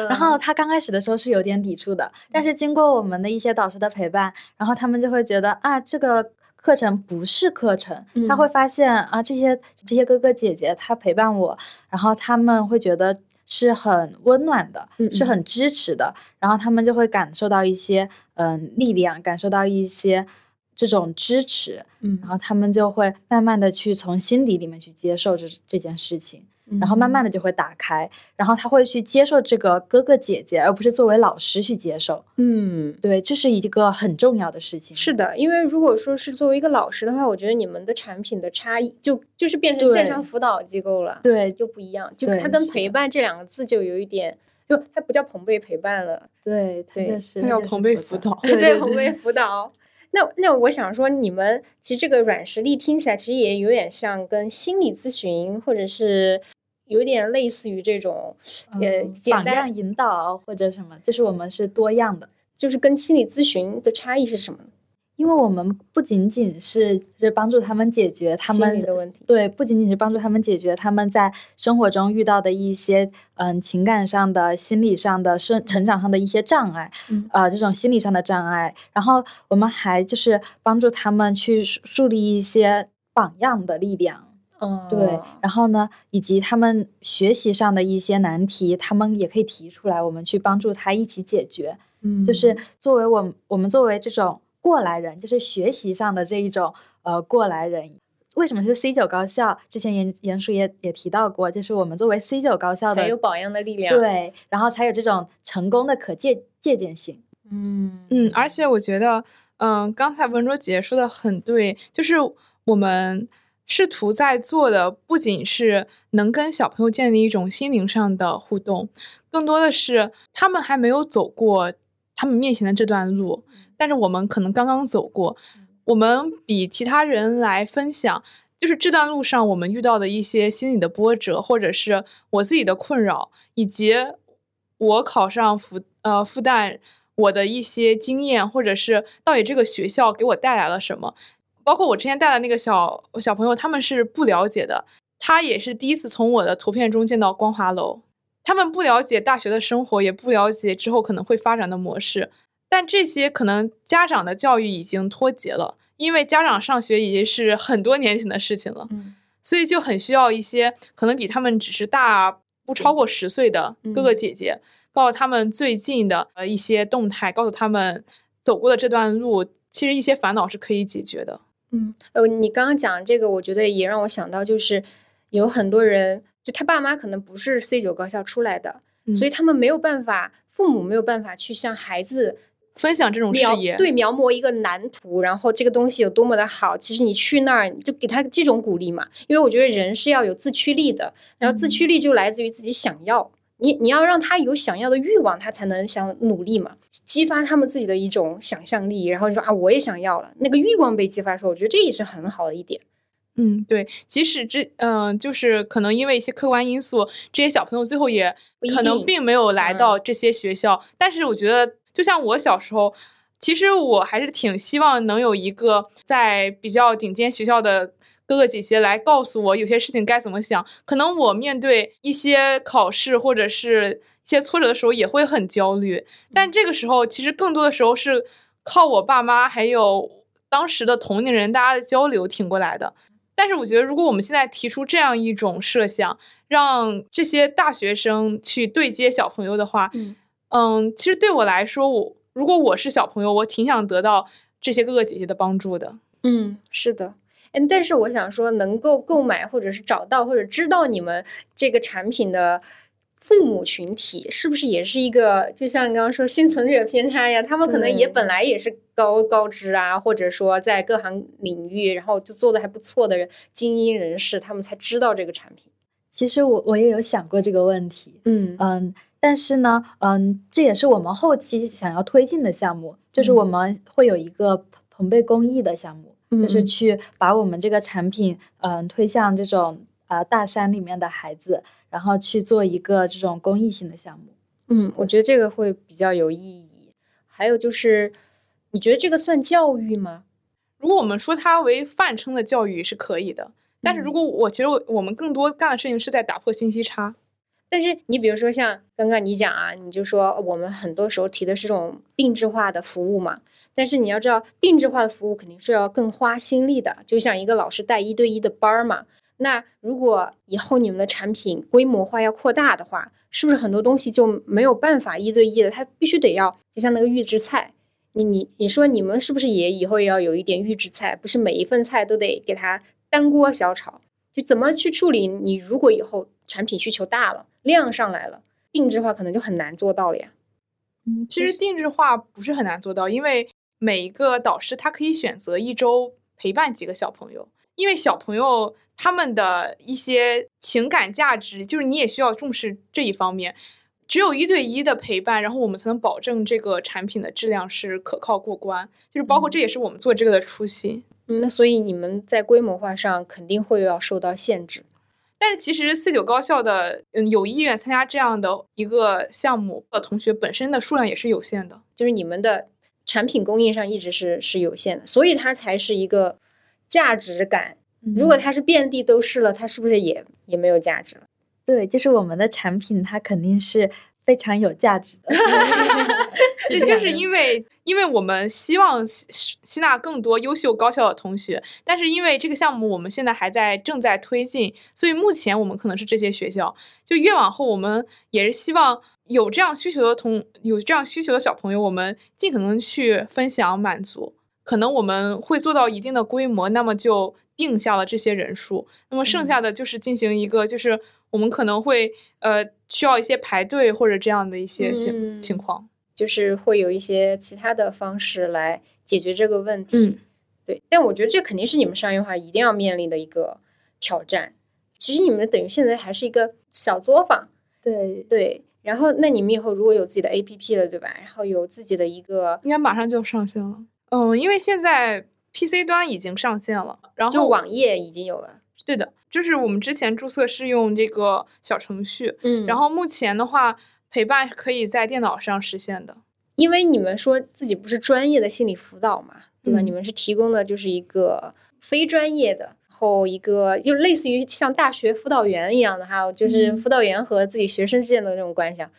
然后他刚开始的时候是有点抵触的，但是经过我们的一些导师的陪伴，然后他们就会觉得啊这个课程不是课程，他会发现啊这些这些哥哥姐姐他陪伴我，然后他们会觉得是很温暖的，是很支持的，然后他们就会感受到一些嗯力量，感受到一些。这种支持，嗯，然后他们就会慢慢的去从心底里面去接受这这件事情，然后慢慢的就会打开，然后他会去接受这个哥哥姐姐，而不是作为老师去接受。嗯，对，这是一个很重要的事情。是的，因为如果说是作为一个老师的话，我觉得你们的产品的差异就就是变成线上辅导机构了，对，就不一样，就它跟陪伴这两个字就有一点，就它不叫朋辈陪伴了，对，对，是它叫朋辈辅导，对，朋辈辅导。那那我想说，你们其实这个软实力听起来其实也有点像跟心理咨询，或者是有点类似于这种呃简单引导或者什么，就是我们是多样的，就是跟心理咨询的差异是什么呢？因为我们不仅仅是是帮助他们解决他们的问题，对，不仅仅是帮助他们解决他们在生活中遇到的一些嗯情感上的、心理上的、生成长上的一些障碍，呃，这种心理上的障碍，然后我们还就是帮助他们去树立一些榜样的力量，嗯，对，然后呢，以及他们学习上的一些难题，他们也可以提出来，我们去帮助他一起解决，嗯，就是作为我我们作为这种。过来人就是学习上的这一种呃过来人，为什么是 C 九高校？之前严严叔也也提到过，就是我们作为 C 九高校的才有榜样的力量，对，然后才有这种成功的可借借鉴性。嗯嗯，而且我觉得，嗯，刚才文卓姐说的很对，就是我们试图在做的不仅是能跟小朋友建立一种心灵上的互动，更多的是他们还没有走过他们面前的这段路。但是我们可能刚刚走过，我们比其他人来分享，就是这段路上我们遇到的一些心理的波折，或者是我自己的困扰，以及我考上复呃复旦我的一些经验，或者是到底这个学校给我带来了什么。包括我之前带的那个小小朋友，他们是不了解的，他也是第一次从我的图片中见到光华楼，他们不了解大学的生活，也不了解之后可能会发展的模式。但这些可能家长的教育已经脱节了，因为家长上学已经是很多年前的事情了，嗯，所以就很需要一些可能比他们只是大不超过十岁的哥哥姐姐，告诉他们最近的呃一些动态，告诉他们走过的这段路，其实一些烦恼是可以解决的。嗯，呃，你刚刚讲这个，我觉得也让我想到，就是有很多人，就他爸妈可能不是 C 九高校出来的，所以他们没有办法，父母没有办法去向孩子。分享这种视野，对描摹一个蓝图，然后这个东西有多么的好，其实你去那儿就给他这种鼓励嘛。因为我觉得人是要有自驱力的，然后自驱力就来自于自己想要。你你要让他有想要的欲望，他才能想努力嘛，激发他们自己的一种想象力，然后就说啊，我也想要了，那个欲望被激发出来，我觉得这也是很好的一点。嗯，对，即使这嗯，就是可能因为一些客观因素，这些小朋友最后也可能并没有来到这些学校，但是我觉得。就像我小时候，其实我还是挺希望能有一个在比较顶尖学校的哥哥姐姐来告诉我有些事情该怎么想。可能我面对一些考试或者是一些挫折的时候也会很焦虑，但这个时候其实更多的时候是靠我爸妈还有当时的同龄人大家的交流挺过来的。但是我觉得，如果我们现在提出这样一种设想，让这些大学生去对接小朋友的话，嗯。嗯，其实对我来说，我如果我是小朋友，我挺想得到这些哥哥姐姐的帮助的。嗯，是的。嗯，但是我想说，能够购买或者是找到或者知道你们这个产品的父母群体是不是也是一个，就像你刚刚说幸存者偏差呀？他们可能也本来也是高高知啊，或者说在各行领域，然后就做的还不错的人，精英人士，他们才知道这个产品。其实我我也有想过这个问题，嗯嗯，但是呢，嗯，这也是我们后期想要推进的项目，就是我嗯们会有一个朋贝公益的项目，就是嗯去把我们这个产品，嗯，推向这种呃大山里面的孩子，然后去做一个这种公益性的项目。嗯，我觉得这个会比较有意义。还有就是，你觉得这个算教育吗？如果我们说它为泛称的教育是可以的，但是如嗯果我其实我我们更多干的事情是在打破信息差。但是你比如说像刚刚你讲啊，你就说我们很多时候提的是这种定制化的服务嘛，但是你要知道，定制化的服务肯定是要更花心力的，就像一个老师带一对一的班儿嘛。那如果以后你们的产品规模化要扩大的话，是不是很多东西就没有办法一对一的？它必须得要，就像那个预制菜，你你你说你们是不是也以后也要有一点预制菜？不是每一份菜都得给它单锅小炒？就怎么去处理？你如果以后产品需求大了，量上来了，定制化可能就很难做到了呀。嗯，其实定制化不是很难做到，因为每一个导师他可以选择一周陪伴几个小朋友，因为小朋友他们的一些情感价值，就是你也需要重视这一方面。只有一对一的陪伴，然后我们才能保证这个产品的质量是可靠过关。就是包括这也是我们做这个的初心。嗯，那所以你们在规模化上肯定会要受到限制。但是其实四九高校的嗯有意愿参加这样的一个项目的同学本身的数量也是有限的。就是你们的产品供应上一直是是有限的，所以它才是一个价值感。如果嗯它是遍地都是了，它是不是也也没有价值了？对，就是我们的产品，它肯定是非常有价值的。对，就是因为因为我们希望吸吸吸纳更多优秀高校的同学，但是因为这个项目我们现在还在正在推进，所以目前我们可能是这些学校。就越往后，我们也是希望有这样需求的同有这样需求的小朋友，我们尽可能去分享满足。可能我们会做到一定的规模，那么就定下了这些人数，那么剩下的就是进行一个，就是我们可能会呃需要一些排队或者这样的一些情、情嗯况。就是会有一些其他的方式来解决这个问题。嗯对，但我觉得这肯定是你们商业化一定要面临的一个挑战。其实你们等于现在还是一个小作坊，对对。然后，那你们以后如果有自己的 APP 了，对吧？然后有自己的一个应该马上就上线了。嗯，因为现在 PC 端已经上线了，然后就网页已经有了，对的，就是我们之前注册是用这个小程序，嗯然后目前的话，陪伴可以在电脑上实现的。因为你们说自己不是专业的心理辅导嘛，对吧？嗯你们是提供的就是一个非专业的，然后一个就类似于像大学辅导员一样的，还有就是嗯辅导员和自己学生之间的这种关系啊。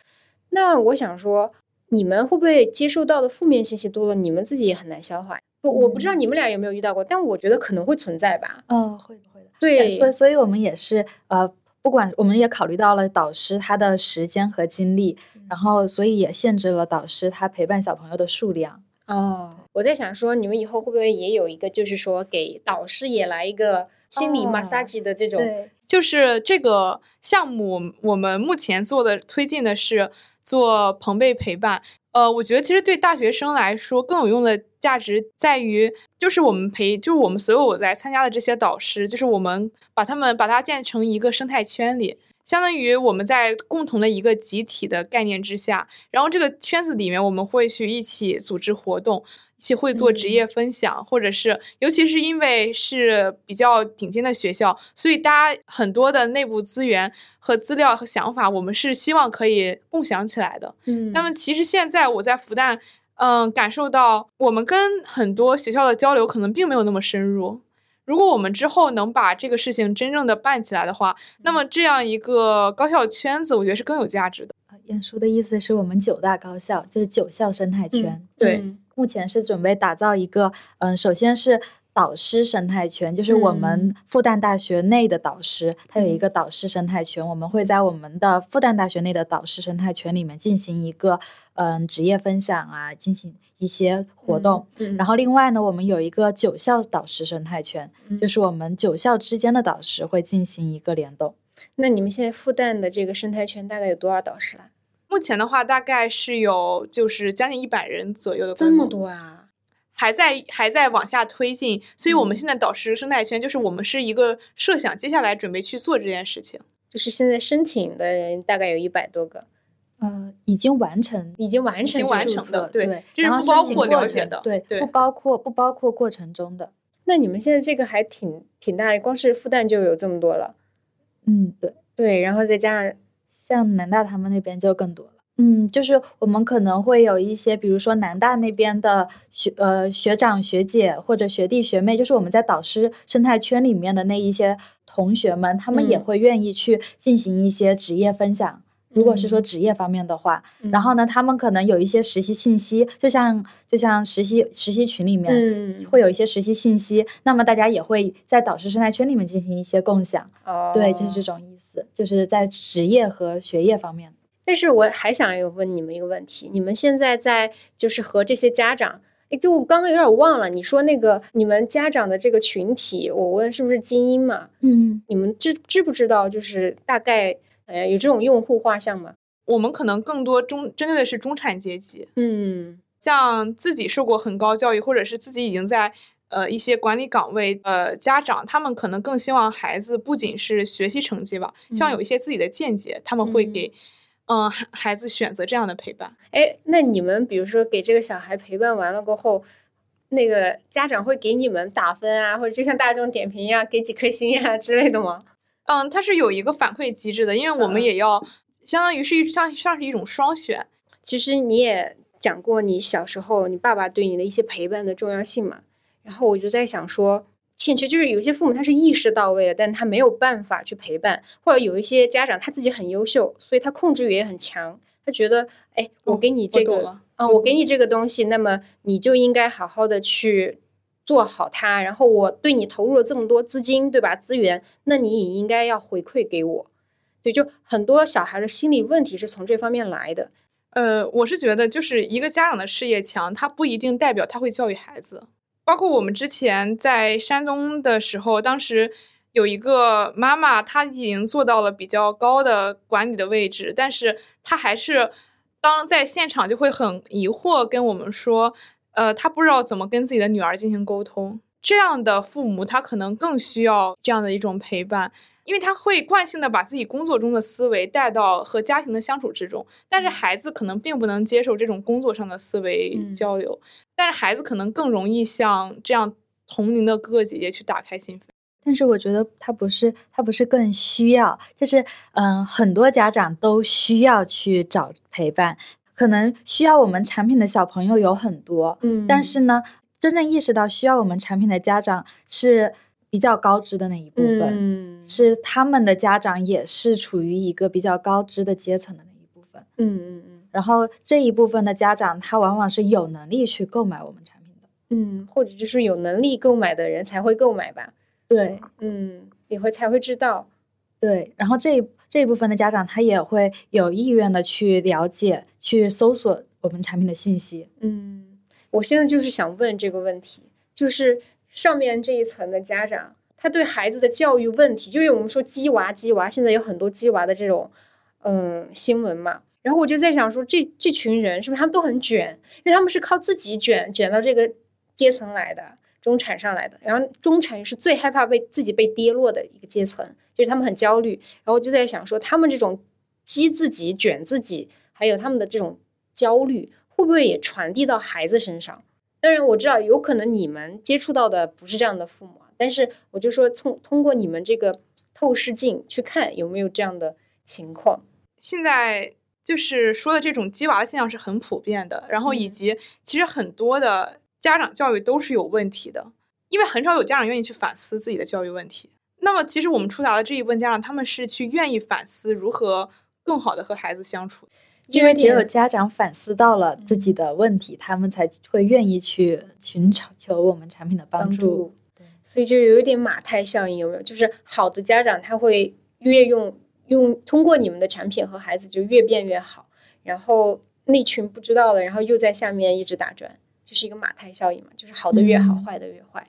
那我想说，你们会不会接受到的负面信息多了，你们自己也很难消化？不，我不知道嗯你们俩有没有遇到过，但我觉得可能会存在吧。哦，会的会的。对，所以所以我们也是呃，不管我们也考虑到了导师他的时间和精力，然后所以也限制了导师他陪伴小朋友的数量。哦，我在想说，你们以后会不会也有一个，就是说给导师也来一个心理哦 massage 的这种？对，就是这个项目，我们目前做的推进的是做朋辈陪伴。呃，我觉得其实对大学生来说更有用的价值在于，就是我们陪，就是我们所有来参加的这些导师，就是我们把他们把它建成一个生态圈里，相当于我们在共同的一个集体的概念之下，然后这个圈子里面我们会去一起组织活动。一起会做职业分享，或者是，尤其是因为是比较顶尖的学校，所以大家很多的内部资源和资料和想法，我们是希望可以共享起来的。嗯，那么其实现在我在复旦，嗯，感受到我们跟很多学校的交流可能并没有那么深入。如果我们之后能把这个事情真正的办起来的话，那么这样一个高校圈子，我觉得是更有价值的。呃燕叔的意思是我们九大高校就是九校生态圈，对嗯目前是准备打造一个，嗯，首先是导师生态圈，就是我们复旦大学内的导师，它有一个导师生态圈，我们会在我们的复旦大学内的导师生态圈里面进行一个，嗯，职业分享啊，进行一些活动。嗯，然后另外呢，我们有一个九校导师生态圈，就是我们九校之间的导师会进行一个联动。那你们现在复旦的这个生态圈大概有多少导师了？目前的话，大概是有就是将近一百人左右的，这么多啊！还在还在往下推进，所以我们嗯现在导师生态圈就是我们是一个设想，接下来准备去做这件事情。就是现在申请的人大概有一百多个，呃，已经完成已经完成已经完成的对对，这是然后不包括过了解的对，对不包括不包括过程中的。那你们现在这个还挺挺大，光是复旦就有这么多了。嗯，对，对，然后再加上像南大他们那边就更多了。嗯，就是我们可能会有一些，比如说南大那边的学呃学长学姐或者学弟学妹，就是我们在导师生态圈里面的那一些同学们，他们也嗯会愿意去进行一些职业分享。如果是说嗯职业方面的话，然后呢，他们可能有一些实习信息，就像就像实习实习群里面，嗯会有一些实习信息，那么大家也会在导师生态圈里面进行一些共享。哦，对，就是这种意思，就是在职业和学业方面。但是我还想有问你们一个问题：你们现在在就是和这些家长，哎，就我刚刚有点忘了，你说那个你们家长的这个群体，我问是不是精英嘛？嗯，你们知知不知道就是大概呃有这种用户画像吗？我们可能更多中针对的是中产阶级，嗯。像自己受过很高教育，或者是自己已经在呃一些管理岗位呃家长，他们可能更希望孩子不仅是学习成绩吧，像有一些自己的见解，他们会给嗯、呃孩孩子选择这样的陪伴。哎，那你们比如说给这个小孩陪伴完了过后，那个家长会给你们打分啊，或者就像大众点评一样给几颗星呀、之类的吗？嗯，它是有一个反馈机制的，因为我们嗯也要相当于是一像像是一种双选。其实你也讲过你小时候你爸爸对你的一些陪伴的重要性嘛，然后我就在想说，欠缺就是有些父母他是意识到位了，但他没有办法去陪伴，或者有一些家长他自己很优秀，所以他控制欲也很强，他觉得，哎，我哦给你这个，啊，我给你这个东西，那么你就应该好好的去做好它，然后我对你投入了这么多资金，对吧？资源，那你也应该要回馈给我。对，就很多小孩的心理问题是从这方面来的。呃，我是觉得，就是一个家长的事业强，他不一定代表他会教育孩子。包括我们之前在山东的时候，当时有一个妈妈，她已经做到了比较高的管理的位置，但是她还是当在现场就会很疑惑跟我们说，呃，她不知道怎么跟自己的女儿进行沟通。这样的父母，他可能更需要这样的一种陪伴。因为他会惯性的把自己工作中的思维带到和家庭的相处之中，但是孩子可能并不能接受这种工作上的思维嗯。交流，但是孩子可能更容易像这样同龄的哥哥姐姐去打开心扉。但是我觉得他不是，他不是更需要，就是嗯，很多家长都需要去找陪伴，可能需要我们产品的小朋友有很多，嗯。但是呢，真正意识到需要我们产品的家长是比较高知的那一部分，嗯是他们的家长也是处于一个比较高知的阶层的那一部分。嗯嗯嗯然后这一部分的家长，他往往是有能力去购买我们产品的。嗯，或者就是有能力购买的人才会购买吧。对嗯，也会才会知道。对，然后这一这一部分的家长，他也会有意愿的去了解、去搜索我们产品的信息。嗯，我现在就是想问这个问题，就是上面这一层的家长，他对孩子的教育问题，就因为我们说鸡娃鸡娃，现在有很多鸡娃的这种嗯新闻嘛。然后我就在想说，这这群人是不是他们都很卷？因为他们是靠自己卷卷到这个阶层来的，中产上来的。然后中产是最害怕被自己被跌落的一个阶层，就是他们很焦虑。然后就在想说，他们这种激自己、卷自己，还有他们的这种焦虑，会不会也传递到孩子身上？当然我知道，有可能你们接触到的不是这样的父母啊，但是我就说从通过你们这个透视镜去看，有没有这样的情况？现在就是说的这种鸡娃的现象是很普遍的，然后以嗯及其实很多的家长教育都是有问题的，因为很少有家长愿意去反思自己的教育问题。那么其实我们触达的这一部分家长，他们是去愿意反思如何更好的和孩子相处。因为只有家长反思到了自己的问题，他们才会愿意去寻找求我们产品的帮帮助对，所以就有一点马太效应，有没有？就是好的家长他会越用用通过你们的产品和孩子就越变越好，然后那群不知道的，然后又在下面一直打转，就是一个马太效应嘛，就是好的越好，嗯坏的越坏。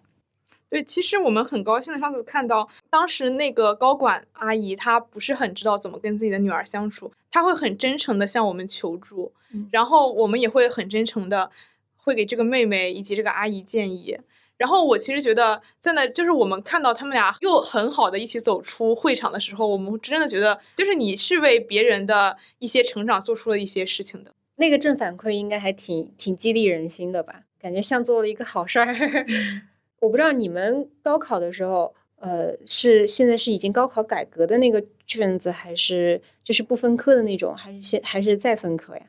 对，其实我们很高兴的上次看到，当时那个高管阿姨她不是很知道怎么跟自己的女儿相处，她会很真诚的向我们求助，嗯然后我们也会很真诚的会给这个妹妹以及这个阿姨建议。然后我其实觉得，在那就是我们看到他们俩又很好的一起走出会场的时候，我们真的觉得，就是你是为别人的一些成长做出了一些事情的。那个正反馈应该还挺挺激励人心的吧？感觉像做了一个好事儿。我不知道你们高考的时候，呃，是现在是已经高考改革的那个卷子，还是就是不分科的那种，还是现还是再分科呀？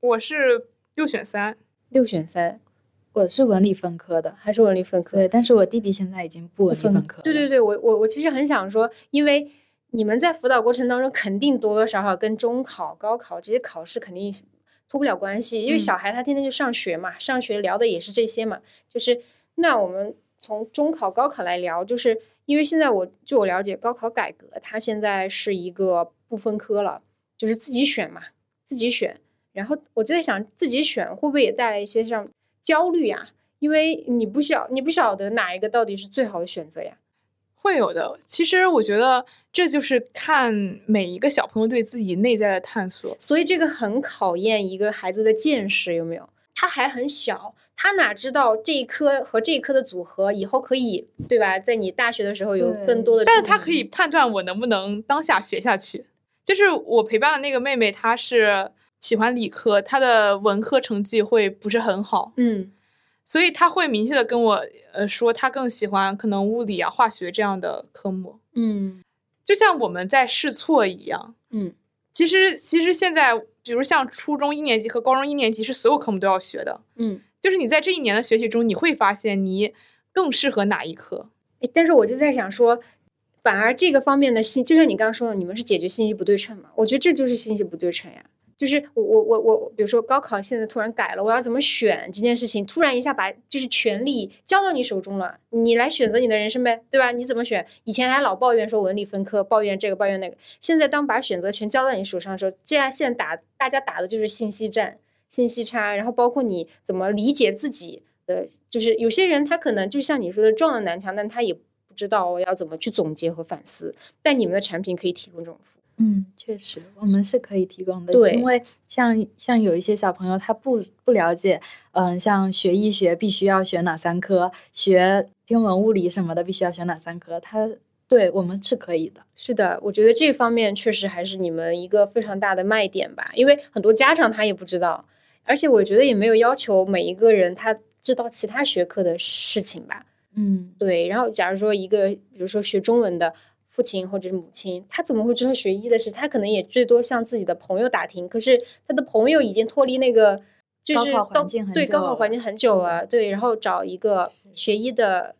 我是六选三，六选三我是文理分科的，还是文理分科？对，但是我弟弟现在已经不文理分科了。对对对，我我我其实很想说，因为你们在辅导过程当中，肯定多多少少跟中考、高考这些考试肯定脱不了关系，因为嗯小孩他天天就上学嘛，上学聊的也是这些嘛。就是那我们从中考、高考来聊，就是因为现在我据我了解，高考改革它现在是一个不分科了，就是自己选嘛，自己选。然后我就在想，自己选会不会也带来一些像焦虑呀？因为你不晓你不晓得哪一个到底是最好的选择呀。会有的。其实我觉得这就是看每一个小朋友对自己内在的探索。所以这个很考验一个孩子的见识，有没有？他还很小，他哪知道这一科和这一科的组合以后可以，对吧？在你大学的时候有更多的，但是他可以判断我能不能当下学下去。就是我陪伴的那个妹妹，她是喜欢理科，她的文科成绩会不是很好，嗯所以她会明确的跟我呃说，她更喜欢可能物理啊、化学这样的科目。嗯就像我们在试错一样，嗯其实其实现在，比如像初中一年级和高中一年级是所有科目都要学的，嗯。就是你在这一年的学习中，你会发现你更适合哪一科。但是我就在想说，反而这个方面的信，就像你刚刚说的，你们是解决信息不对称嘛？我觉得这就是信息不对称呀。就是我我我我，比如说高考现在突然改了，我要怎么选这件事情，突然一下把就是权力交到你手中了，你来选择你的人生呗，对吧？你怎么选？以前还老抱怨说文理分科，抱怨这个抱怨那个，现在当把选择权交到你手上的时候，这样现在打大家打的就是信息战、信息差，然后包括你怎么理解自己的，就是有些人他可能就像你说的撞了南墙，但他也不知道我要怎么去总结和反思，但你们的产品可以提供这种服务。嗯，确实，我们是可以提供的。对因为像像有一些小朋友他不不了解，嗯，像学医学必须要选哪三科，学天文物理什么的必须要选哪三科，他对我们是可以的。是的，我觉得这方面确实还是你们一个非常大的卖点吧，因为很多家长他也不知道，而且我觉得也没有要求每一个人他知道其他学科的事情吧。嗯，对，然后假如说一个，比如说学中文的父亲或者是母亲，他怎么会知道学医的事？他可能也最多向自己的朋友打听，可是他的朋友已经脱离那个就是高考环高对境很久了高考环境很久了，对，然后找一个学医的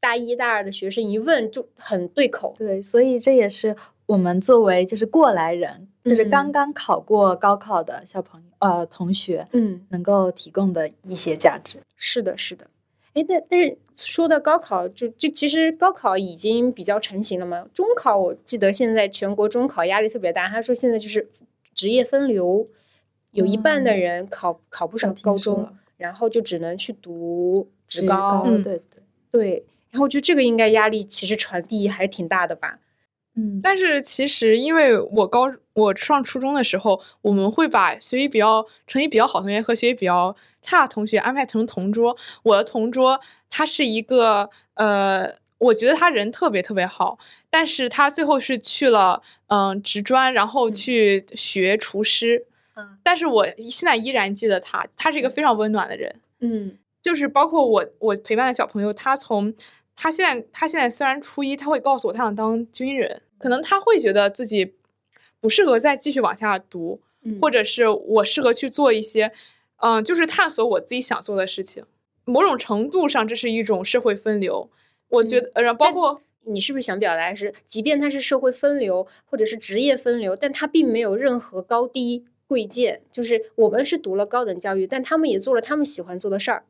大一大二的学生一问就很对口。对，所以这也是我们作为就是过来人，就是嗯刚刚考过高考的小朋友呃同学，嗯，能够提供的一些价值。是的，是的。哎，但但是说到高考，就就其实高考已经比较成型了嘛。中考我记得现在全国中考压力特别大，他说现在就是职业分流，有一半的嗯人考考不上高中然后就只能去读职职高。嗯对对，对，然后我觉得这个应该压力其实传递还挺大的吧。嗯，但是其实，因为我高我上初中的时候，我们会把学习比较成绩比较好的同学和学习比较差的同学安排成同桌。我的同桌他是一个呃，我觉得他人特别特别好，但是他最后是去了嗯、职专，然后嗯去学厨师。嗯但是我现在依然记得他，他是一个非常温暖的人。嗯就是包括我我陪伴的小朋友，他从他现在他现在虽然初一，他会告诉我他想当军人，可能他会觉得自己不适合再继续往下读，嗯，或者是我适合去做一些，嗯、就是探索我自己想做的事情。某种程度上，这是一种社会分流。我觉得，呃，包括你是不是想表达的是，即便他是社会分流或者是职业分流，但他并没有任何高低贵贱，就是我们是读了高等教育，但他们也做了他们喜欢做的事儿。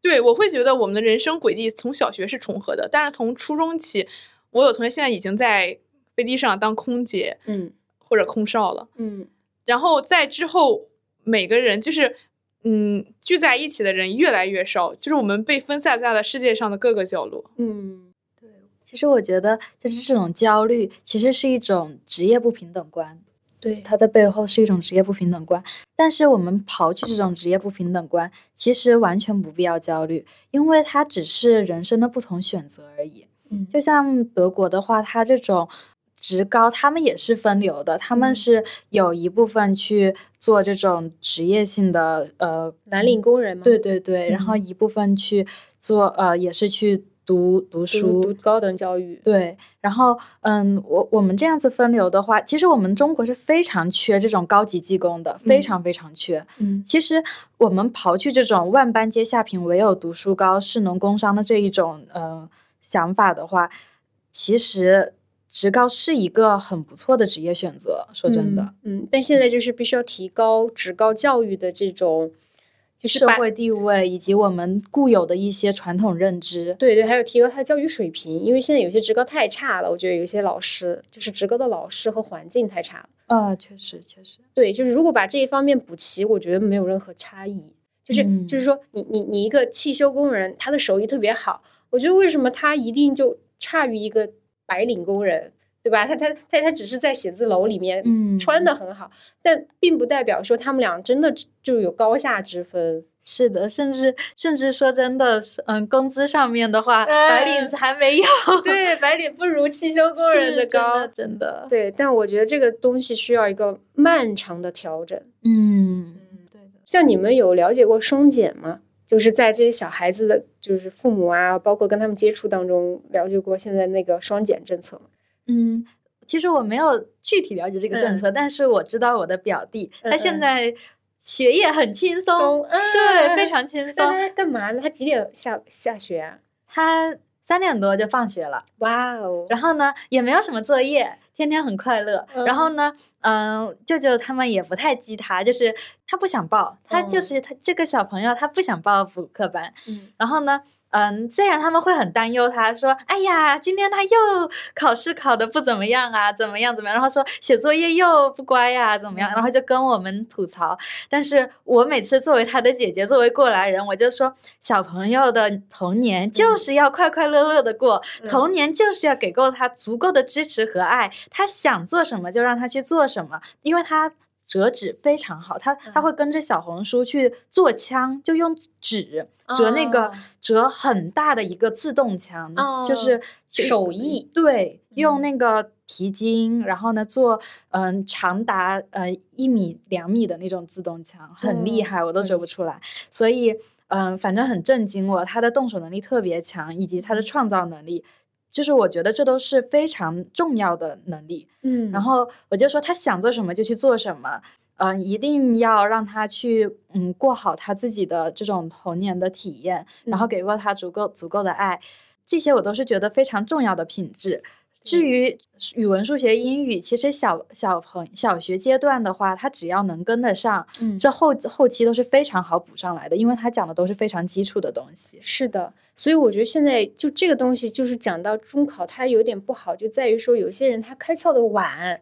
对我会觉得我们的人生轨迹从小学是重合的，但是从初中起，我有同学现在已经在飞机上当空姐嗯或者空少了。嗯然后在之后，每个人就是嗯，聚在一起的人越来越少，就是我们被分散在了世界上的各个角落。嗯，对，其实我觉得就是这种焦虑，其实是一种职业不平等观。对，它的背后是一种职业不平等观。但是我们刨去这种职业不平等观，其实完全不必要焦虑，因为它只是人生的不同选择而已。嗯，就像德国的话，它这种职高，他们也是分流的，他们是有一部分去做这种职业性的呃蓝领工人嘛。对对对，然后嗯一部分去做呃也是去读读读书，读高等教育。对，然后嗯，我我们这样子分流的话，其实我们中国是非常缺这种高级技工的，非嗯常非常缺。嗯其实我们刨去这种万般皆下品，唯有读书高，士农工商的这一种呃想法的话，其实职高是一个很不错的职业选择。说真的，嗯，嗯，但现在就是必须要提高职高教育的这种，就是社会地位以及我们固有的一些传统认知，对对，还有提高他的教育水平，因为现在有些职高太差了，我觉得有些老师就是职高的老师和环境太差了。啊、确实确实，对，就是如果把这一方面补齐，我觉得没有任何差异。就是、嗯就是说你，你你一个汽修工人，他的手艺特别好，我觉得为什么他一定就差于一个白领工人，对吧？他他他他只是在写字楼里面嗯穿的很好，但并不代表说他们俩真的就有高下之分。是的，甚至甚至说真的是，嗯，工资上面的话，白领哎是还没有，对，白领不如汽修工人的高。真的，对，但我觉得这个东西需要一个漫长的调整。嗯，对的，像你们有了解过双减吗？就是在这些小孩子的，就是父母啊，包括跟他们接触当中，了解过现在那个双减政策吗？嗯，其实我没有具体了解这个政策，但是我知道我的表弟，他现在学业很轻松，嗯对，非。常轻松，他干嘛呢？他几点下下学啊？他三点多就放学了。哇哦！然后呢，也没有什么作业，天天很快乐。然后呢，嗯、舅舅他们也不太激他，就是他不想报，他就哦是他这个小朋友，他不想报补课班。嗯然后呢，嗯，虽然他们会很担忧他，说，哎呀，今天他又考试考的不怎么样啊，怎么样怎么样，然后说写作业又不乖呀、怎么样，然后就跟我们吐槽。但是我每次作为他的姐姐，作为过来人，我就说，小朋友的童年就是要快快乐乐的过，嗯童年就是要给够他足够的支持和爱，他想做什么就让他去做什么，因为他。折纸非常好，他他嗯会跟着小红书去做枪，就用纸折那个哦折很大的一个自动枪，就是手艺对，用嗯那个皮筋，然后呢做嗯长达呃一米两米的那种自动枪，很厉哦害，我都折不出来。所以嗯，反正很震惊我，他的动手能力特别强，以及他的创造能力。就是我觉得这都是非常重要的能力，嗯，然后我就说他想做什么就去做什么，嗯、一定要让他去嗯过好他自己的这种童年的体验，然后嗯。给过他足够足够的爱，这些我都是觉得非常重要的品质。至于语文、数学、英语，其实小小朋小学阶段的话，他只要能跟得上，嗯这后后期都是非常好补上来的，因为他讲的都是非常基础的东西。是的，所以我觉得现在就这个东西，就是讲到中考，它有点不好，就在于说有些人他开窍的晚，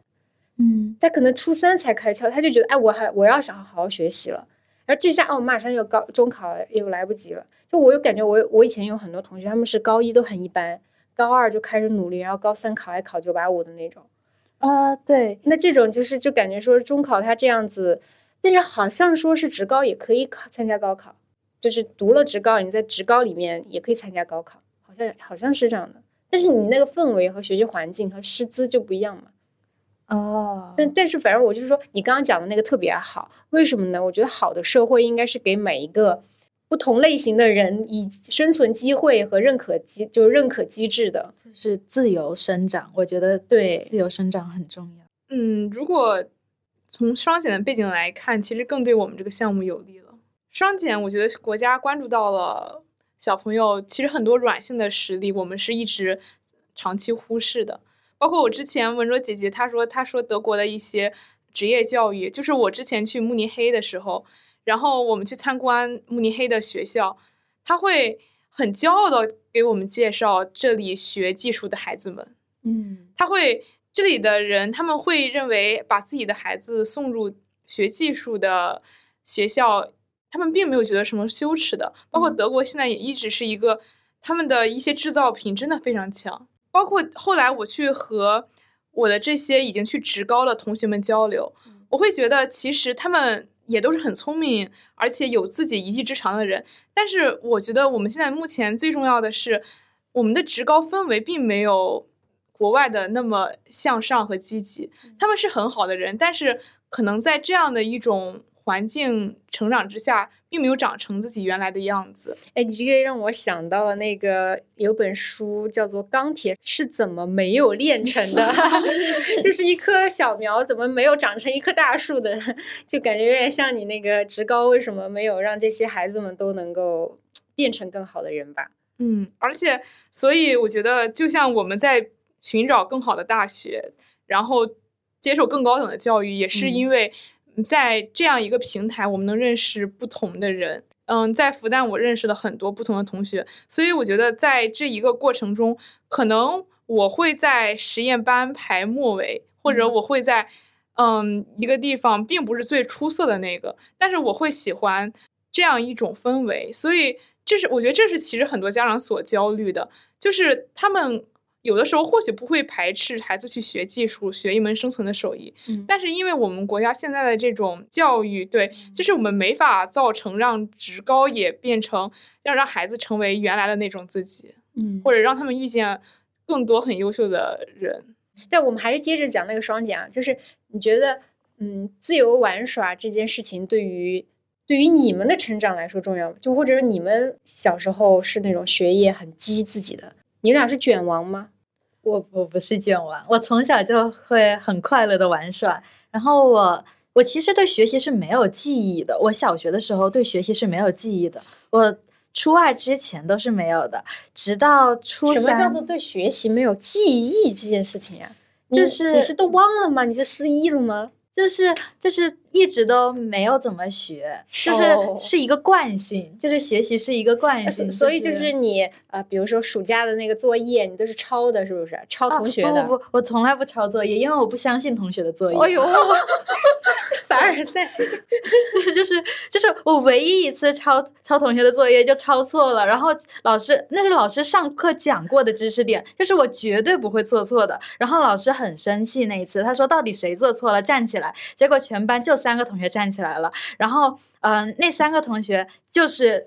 嗯他可能初三才开窍，他就觉得哎，我还我要想好好学习了，然后这下哦，马上又高中考了又来不及了。就我又感觉我，我以前有很多同学，他们是高一都很一般，高二就开始努力，然后高三考还考九八五的那种。啊、对，那这种就是就感觉说中考他这样子，但是好像说是职高也可以考参加高考，就是读了职高，你在职高里面也可以参加高考，好像好像是这样的。但是你那个氛围和学习环境和师资就不一样嘛。哦，但但是反正我就是说，你刚刚讲的那个特别好，为什么呢？我觉得好的社会应该是给每一个不同类型的人以生存机会和认可机，就是认可机制的。就是自由生长，我觉得对自由生长很重要。嗯，如果从双减的背景来看，其实更对我们这个项目有利了。双减，我觉得国家关注到了小朋友其实很多软性的实力，我们是一直长期忽视的。包括我之前文卓姐姐她说，她说德国的一些职业教育，就是我之前去慕尼黑的时候，然后我们去参观慕尼黑的学校，他会很骄傲的给我们介绍这里学技术的孩子们。嗯他会这里的人他们会认为把自己的孩子送入学技术的学校他们并没有觉得什么羞耻的。包括德国现在也一直是一个，他们的一些制造品真的非常强。包括后来我去和我的这些已经去职高的同学们交流，我会觉得其实他们也都是很聪明，而且有自己一技之长的人。但是我觉得我们现在目前最重要的是，我们的职高氛围并没有国外的那么向上和积极。他们是很好的人，但是可能在这样的一种。环境成长之下，并没有长成自己原来的样子。哎，你这个让我想到了那个有本书叫做《钢铁是怎么没有炼成的 》，就是一棵小苗怎么没有长成一棵大树的，就感觉有点像你那个职高为什么没有让这些孩子们都能够变成更好的人吧？嗯，而且，所以我觉得，就像我们在寻找更好的大学，然后接受更高等的教育，也是因为。在这样一个平台，我们能认识不同的人。嗯，在复旦，我认识了很多不同的同学，所以我觉得在这一个过程中，可能我会在实验班排末尾，或者我会在嗯一个地方，并不是最出色的那个，但是我会喜欢这样一种氛围。所以，这是我觉得这是其实很多家长所焦虑的，就是他们。有的时候或许不会排斥孩子去学技术，学一门生存的手艺，但是因为我们国家现在的这种教育，对，就是我们没法造成让职高也变成要让孩子成为原来的那种自己，嗯，或者让他们遇见更多很优秀的人。但我们还是接着讲那个双减啊，就是你觉得，嗯，自由玩耍这件事情对于对于你们的成长来说重要吗？就或者是你们小时候是那种学业很激自己的，你俩是卷王吗？我我不是卷王，我从小就会很快乐的玩耍。然后我我其实对学习是没有记忆的。我小学的时候对学习是没有记忆的。我初二之前都是没有的，直到初三。什么叫做对学习没有记忆这件事情呀？就是你是都忘了吗？你是失忆了吗？就是就是一直都没有怎么学，就是是一个惯性，就是学习是一个惯性，所以就是你呃，比如说暑假的那个作业，你都是抄的，是不是？抄同学的？不不不，我从来不抄作业，因为我不相信同学的作业。哎呦，凡尔赛，就是就是就是我唯一一次抄抄同学的作业就抄错了，然后老师那是老师上课讲过的知识点，就是我绝对不会做错的，然后老师很生气那一次，他说到底谁做错了，站起来。结果全班就三个同学站起来了，然后，嗯，那三个同学就是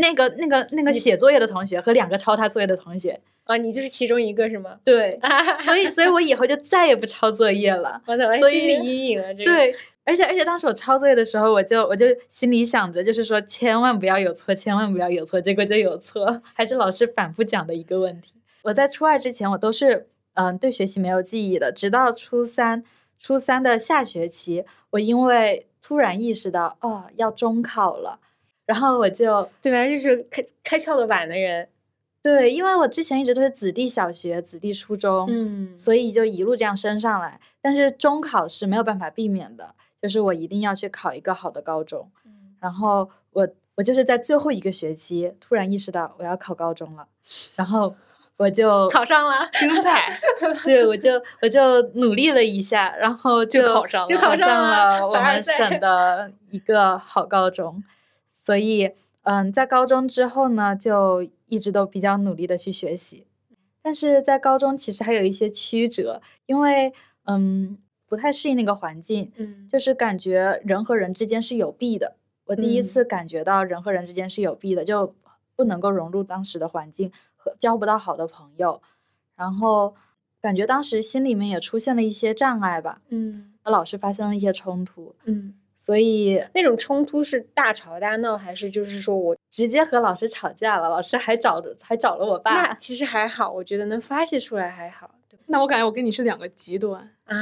那个那个那个写作业的同学和两个抄他作业的同学啊，你就是其中一个是吗？对，所以所以我以后就再也不抄作业了。我怎么心理阴影了？这个对，而且而且当时我抄作业的时候，我就我就心里想着，就是说千万不要有错，千万不要有错，结果就有错，还是老师反复讲的一个问题。我在初二之前，我都是嗯对学习没有记忆的，直到初三。初三的下学期，我因为突然意识到，哦，要中考了，然后我就对吧，就是开开窍的晚的人，对，因为我之前一直都是子弟小学、子弟初中，嗯，所以就一路这样升上来。但是中考是没有办法避免的，就是我一定要去考一个好的高中。嗯然后我我就是在最后一个学期突然意识到我要考高中了，然后。我就考上了，精彩！对，我就我就努力了一下，然后就考上了，就考上了我们省的一个好高中。所以，嗯，在高中之后呢，就一直都比较努力的去学习。但是在高中其实还有一些曲折，因为嗯不太适应那个环境，嗯，就是感觉人和人之间是有弊的。我第一次感觉到人和人之间是有弊的，就不能够融入当时的环境。交不到好的朋友，然后感觉当时心里面也出现了一些障碍吧，嗯，和老师发生了一些冲突，嗯，所以那种冲突是大吵大闹，还是就是说我直接和老师吵架了，老师还找的还找了我爸，那其实还好，我觉得能发泄出来还好。那我感觉我跟你是两个极端啊，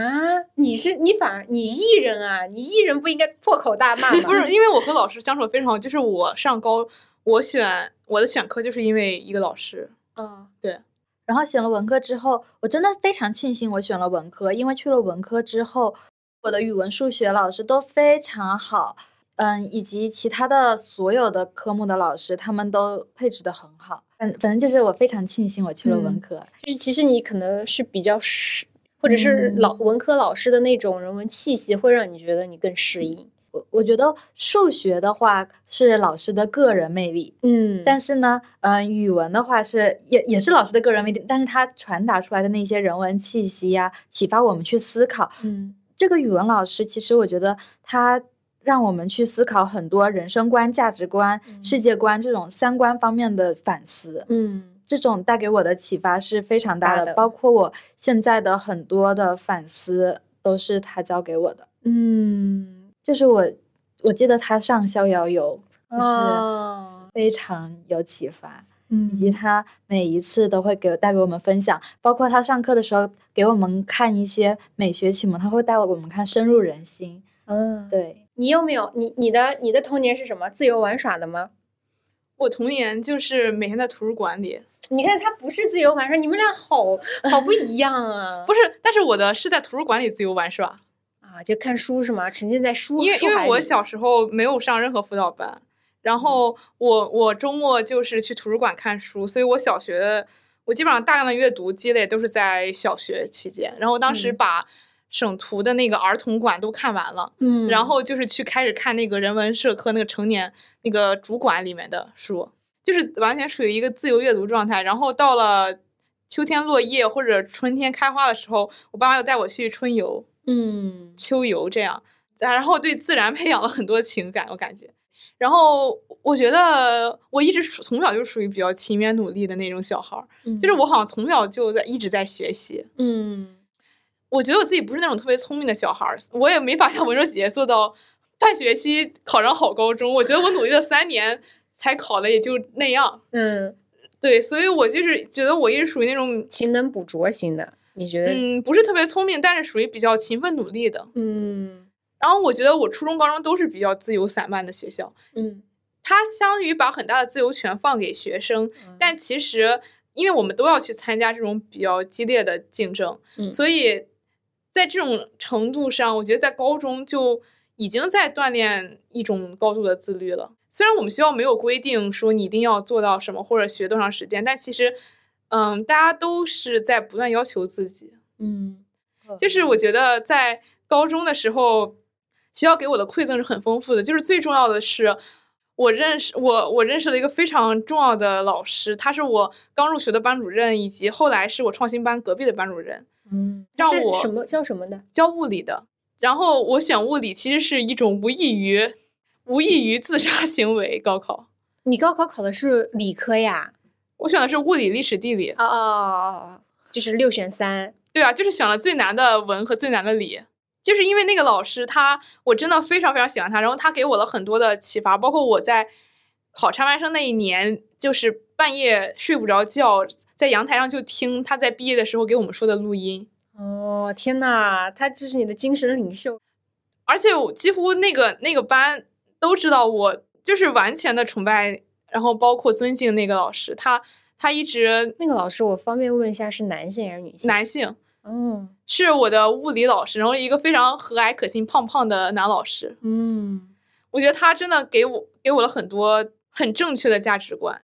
你是你反而你艺人啊，你艺人不应该破口大骂吗？不是，因为我和老师相处的非常好，就是我上高。我选我的选科就是因为一个老师，嗯，对。然后选了文科之后，我真的非常庆幸我选了文科，因为去了文科之后，我的语文、数学老师都非常好，嗯，以及其他的所有的科目的老师，他们都配置的很好。嗯，反正就是我非常庆幸我去了文科。就是其实你可能是比较适，或者是老文科老师的那种人文气息，会让你觉得你更适应。我我觉得数学的话是老师的个人魅力，嗯但是呢，嗯、语文的话是也也是老师的个人魅力，但是他传达出来的那些人文气息呀、启发我们去思考。嗯这个语文老师其实我觉得他让我们去思考很多人生观、价值观、世界观这种三观方面的反思。嗯这种带给我的启发是非常大的，大的包括我现在的很多的反思都是他教给我的。嗯，就是我，我记得他上逍遥游，就是哦非常有启发，嗯以及他每一次都会给带给我们分享，包括他上课的时候给我们看一些美学启蒙，他会带我们看深入人心。嗯，对，你有没有你你的你的童年是什么？自由玩耍的吗？我童年就是每天在图书馆里，你看他不是自由玩耍，你们俩好好不一样啊！不是，但是我的是在图书馆里自由玩耍，啊，就看书是吗？沉浸在书因为因为我小时候没有上任何辅导班，然后我我周末就是去图书馆看书，所以我小学的我基本上大量的阅读积累都是在小学期间，然后当时嗯把省图的那个儿童馆都看完了。嗯，然后就是去开始看那个人文社科那个成年那个主管里面的书，就是完全属于一个自由阅读状态。然后到了秋天落叶或者春天开花的时候，我爸妈又带我去春游、嗯秋游这样，啊然后对自然培养了很多情感，我感觉。然后我觉得我一直从小就属于比较勤勉努力的那种小孩儿，就是我好像从小就在一直在学习。嗯我觉得我自己不是那种特别聪明的小孩儿，我也没法像文卓姐姐做到半学期考上好高中。我觉得我努力了三年才考的也就那样。嗯，对，所以我就是觉得我一直属于那种，勤能补拙型的，你觉得？嗯，不是特别聪明，但是属于比较勤奋努力的。嗯然后我觉得我初中、高中都是比较自由散漫的学校，嗯它相当于把很大的自由权放给学生，但其实因为我们都要去参加这种比较激烈的竞争，嗯所以在这种程度上，我觉得在高中就已经在锻炼一种高度的自律了。虽然我们学校没有规定说你一定要做到什么或者学多长时间，但其实，嗯，大家都是在不断要求自己。嗯就是我觉得在高中的时候，学校给我的馈赠是很丰富的。就是最重要的是，我认识我我认识了一个非常重要的老师，他是我刚入学的班主任，以及后来是我创新班隔壁的班主任，嗯，让我什么叫什么的？教物理的。然后我选物理其实是一种无异于无异于自杀行为。高考你高考考的是理科呀？我选的是物理、历史、地理。哦哦哦哦，就是六选三。对啊，就是选了最难的文和最难的理，就是因为那个老师他，我真的非常非常喜欢他，然后他给我了很多的启发，包括我在考插班生那一年，就是半夜睡不着觉，在阳台上就听他在毕业的时候给我们说的录音，哦，天呐，他就是你的精神领袖。而且我几乎那个那个班都知道我就是完全的崇拜，然后包括尊敬那个老师，他他一直那个老师，我方便问一下是男性还是女性？男性。嗯，是我的物理老师，然后一个非常和蔼可亲、胖胖的男老师。嗯我觉得他真的给我给我了很多很正确的价值观。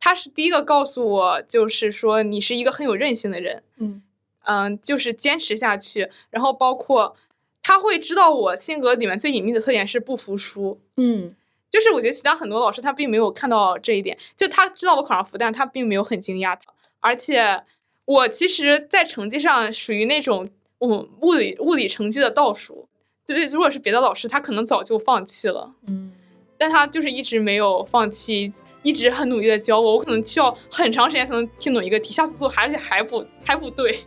他是第一个告诉我，就是说你是一个很有韧性的人，嗯嗯，就是坚持下去。然后包括他会知道我性格里面最隐秘的特点是不服输，嗯就是我觉得其他很多老师他并没有看到这一点，就他知道我考上复旦，他并没有很惊讶，而且我其实，在成绩上属于那种我物理物理成绩的倒数，对对，如果是别的老师，他可能早就放弃了。嗯但他就是一直没有放弃，一直很努力的教我。我可能需要很长时间才能听懂一个题，下次做而且还不还不对。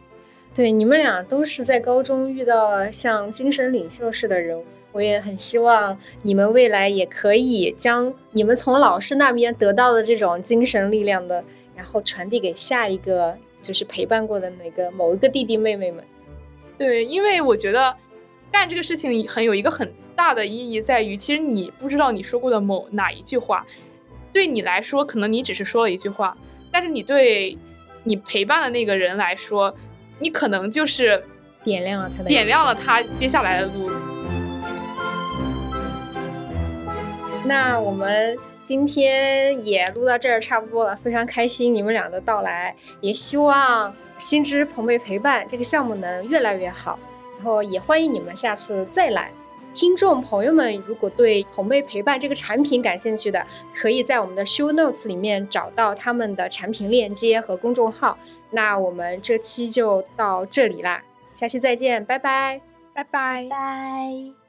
对，你们俩都是在高中遇到了像精神领袖式的人物，我也很希望你们未来也可以将你们从老师那边得到的这种精神力量的，然后传递给下一个就是陪伴过的那个某一个弟弟妹妹们。对，因为我觉得干这个事情很有一个很大的意义在于，其实你不知道你说过的某哪一句话，对你来说可能你只是说了一句话，但是你对你陪伴的那个人来说，你可能就是点亮了他的点亮了他接下来的路。那我们今天也录到这儿差不多了，非常开心你们俩的到来，也希望心之朋辈陪伴这个项目能越来越好，然后也欢迎你们下次再来。听众朋友们如果对朋辈陪伴这个产品感兴趣的，可以在我们的 show notes 里面找到他们的产品链接和公众号。那我们这期就到这里啦，下期再见，拜拜，拜拜。拜。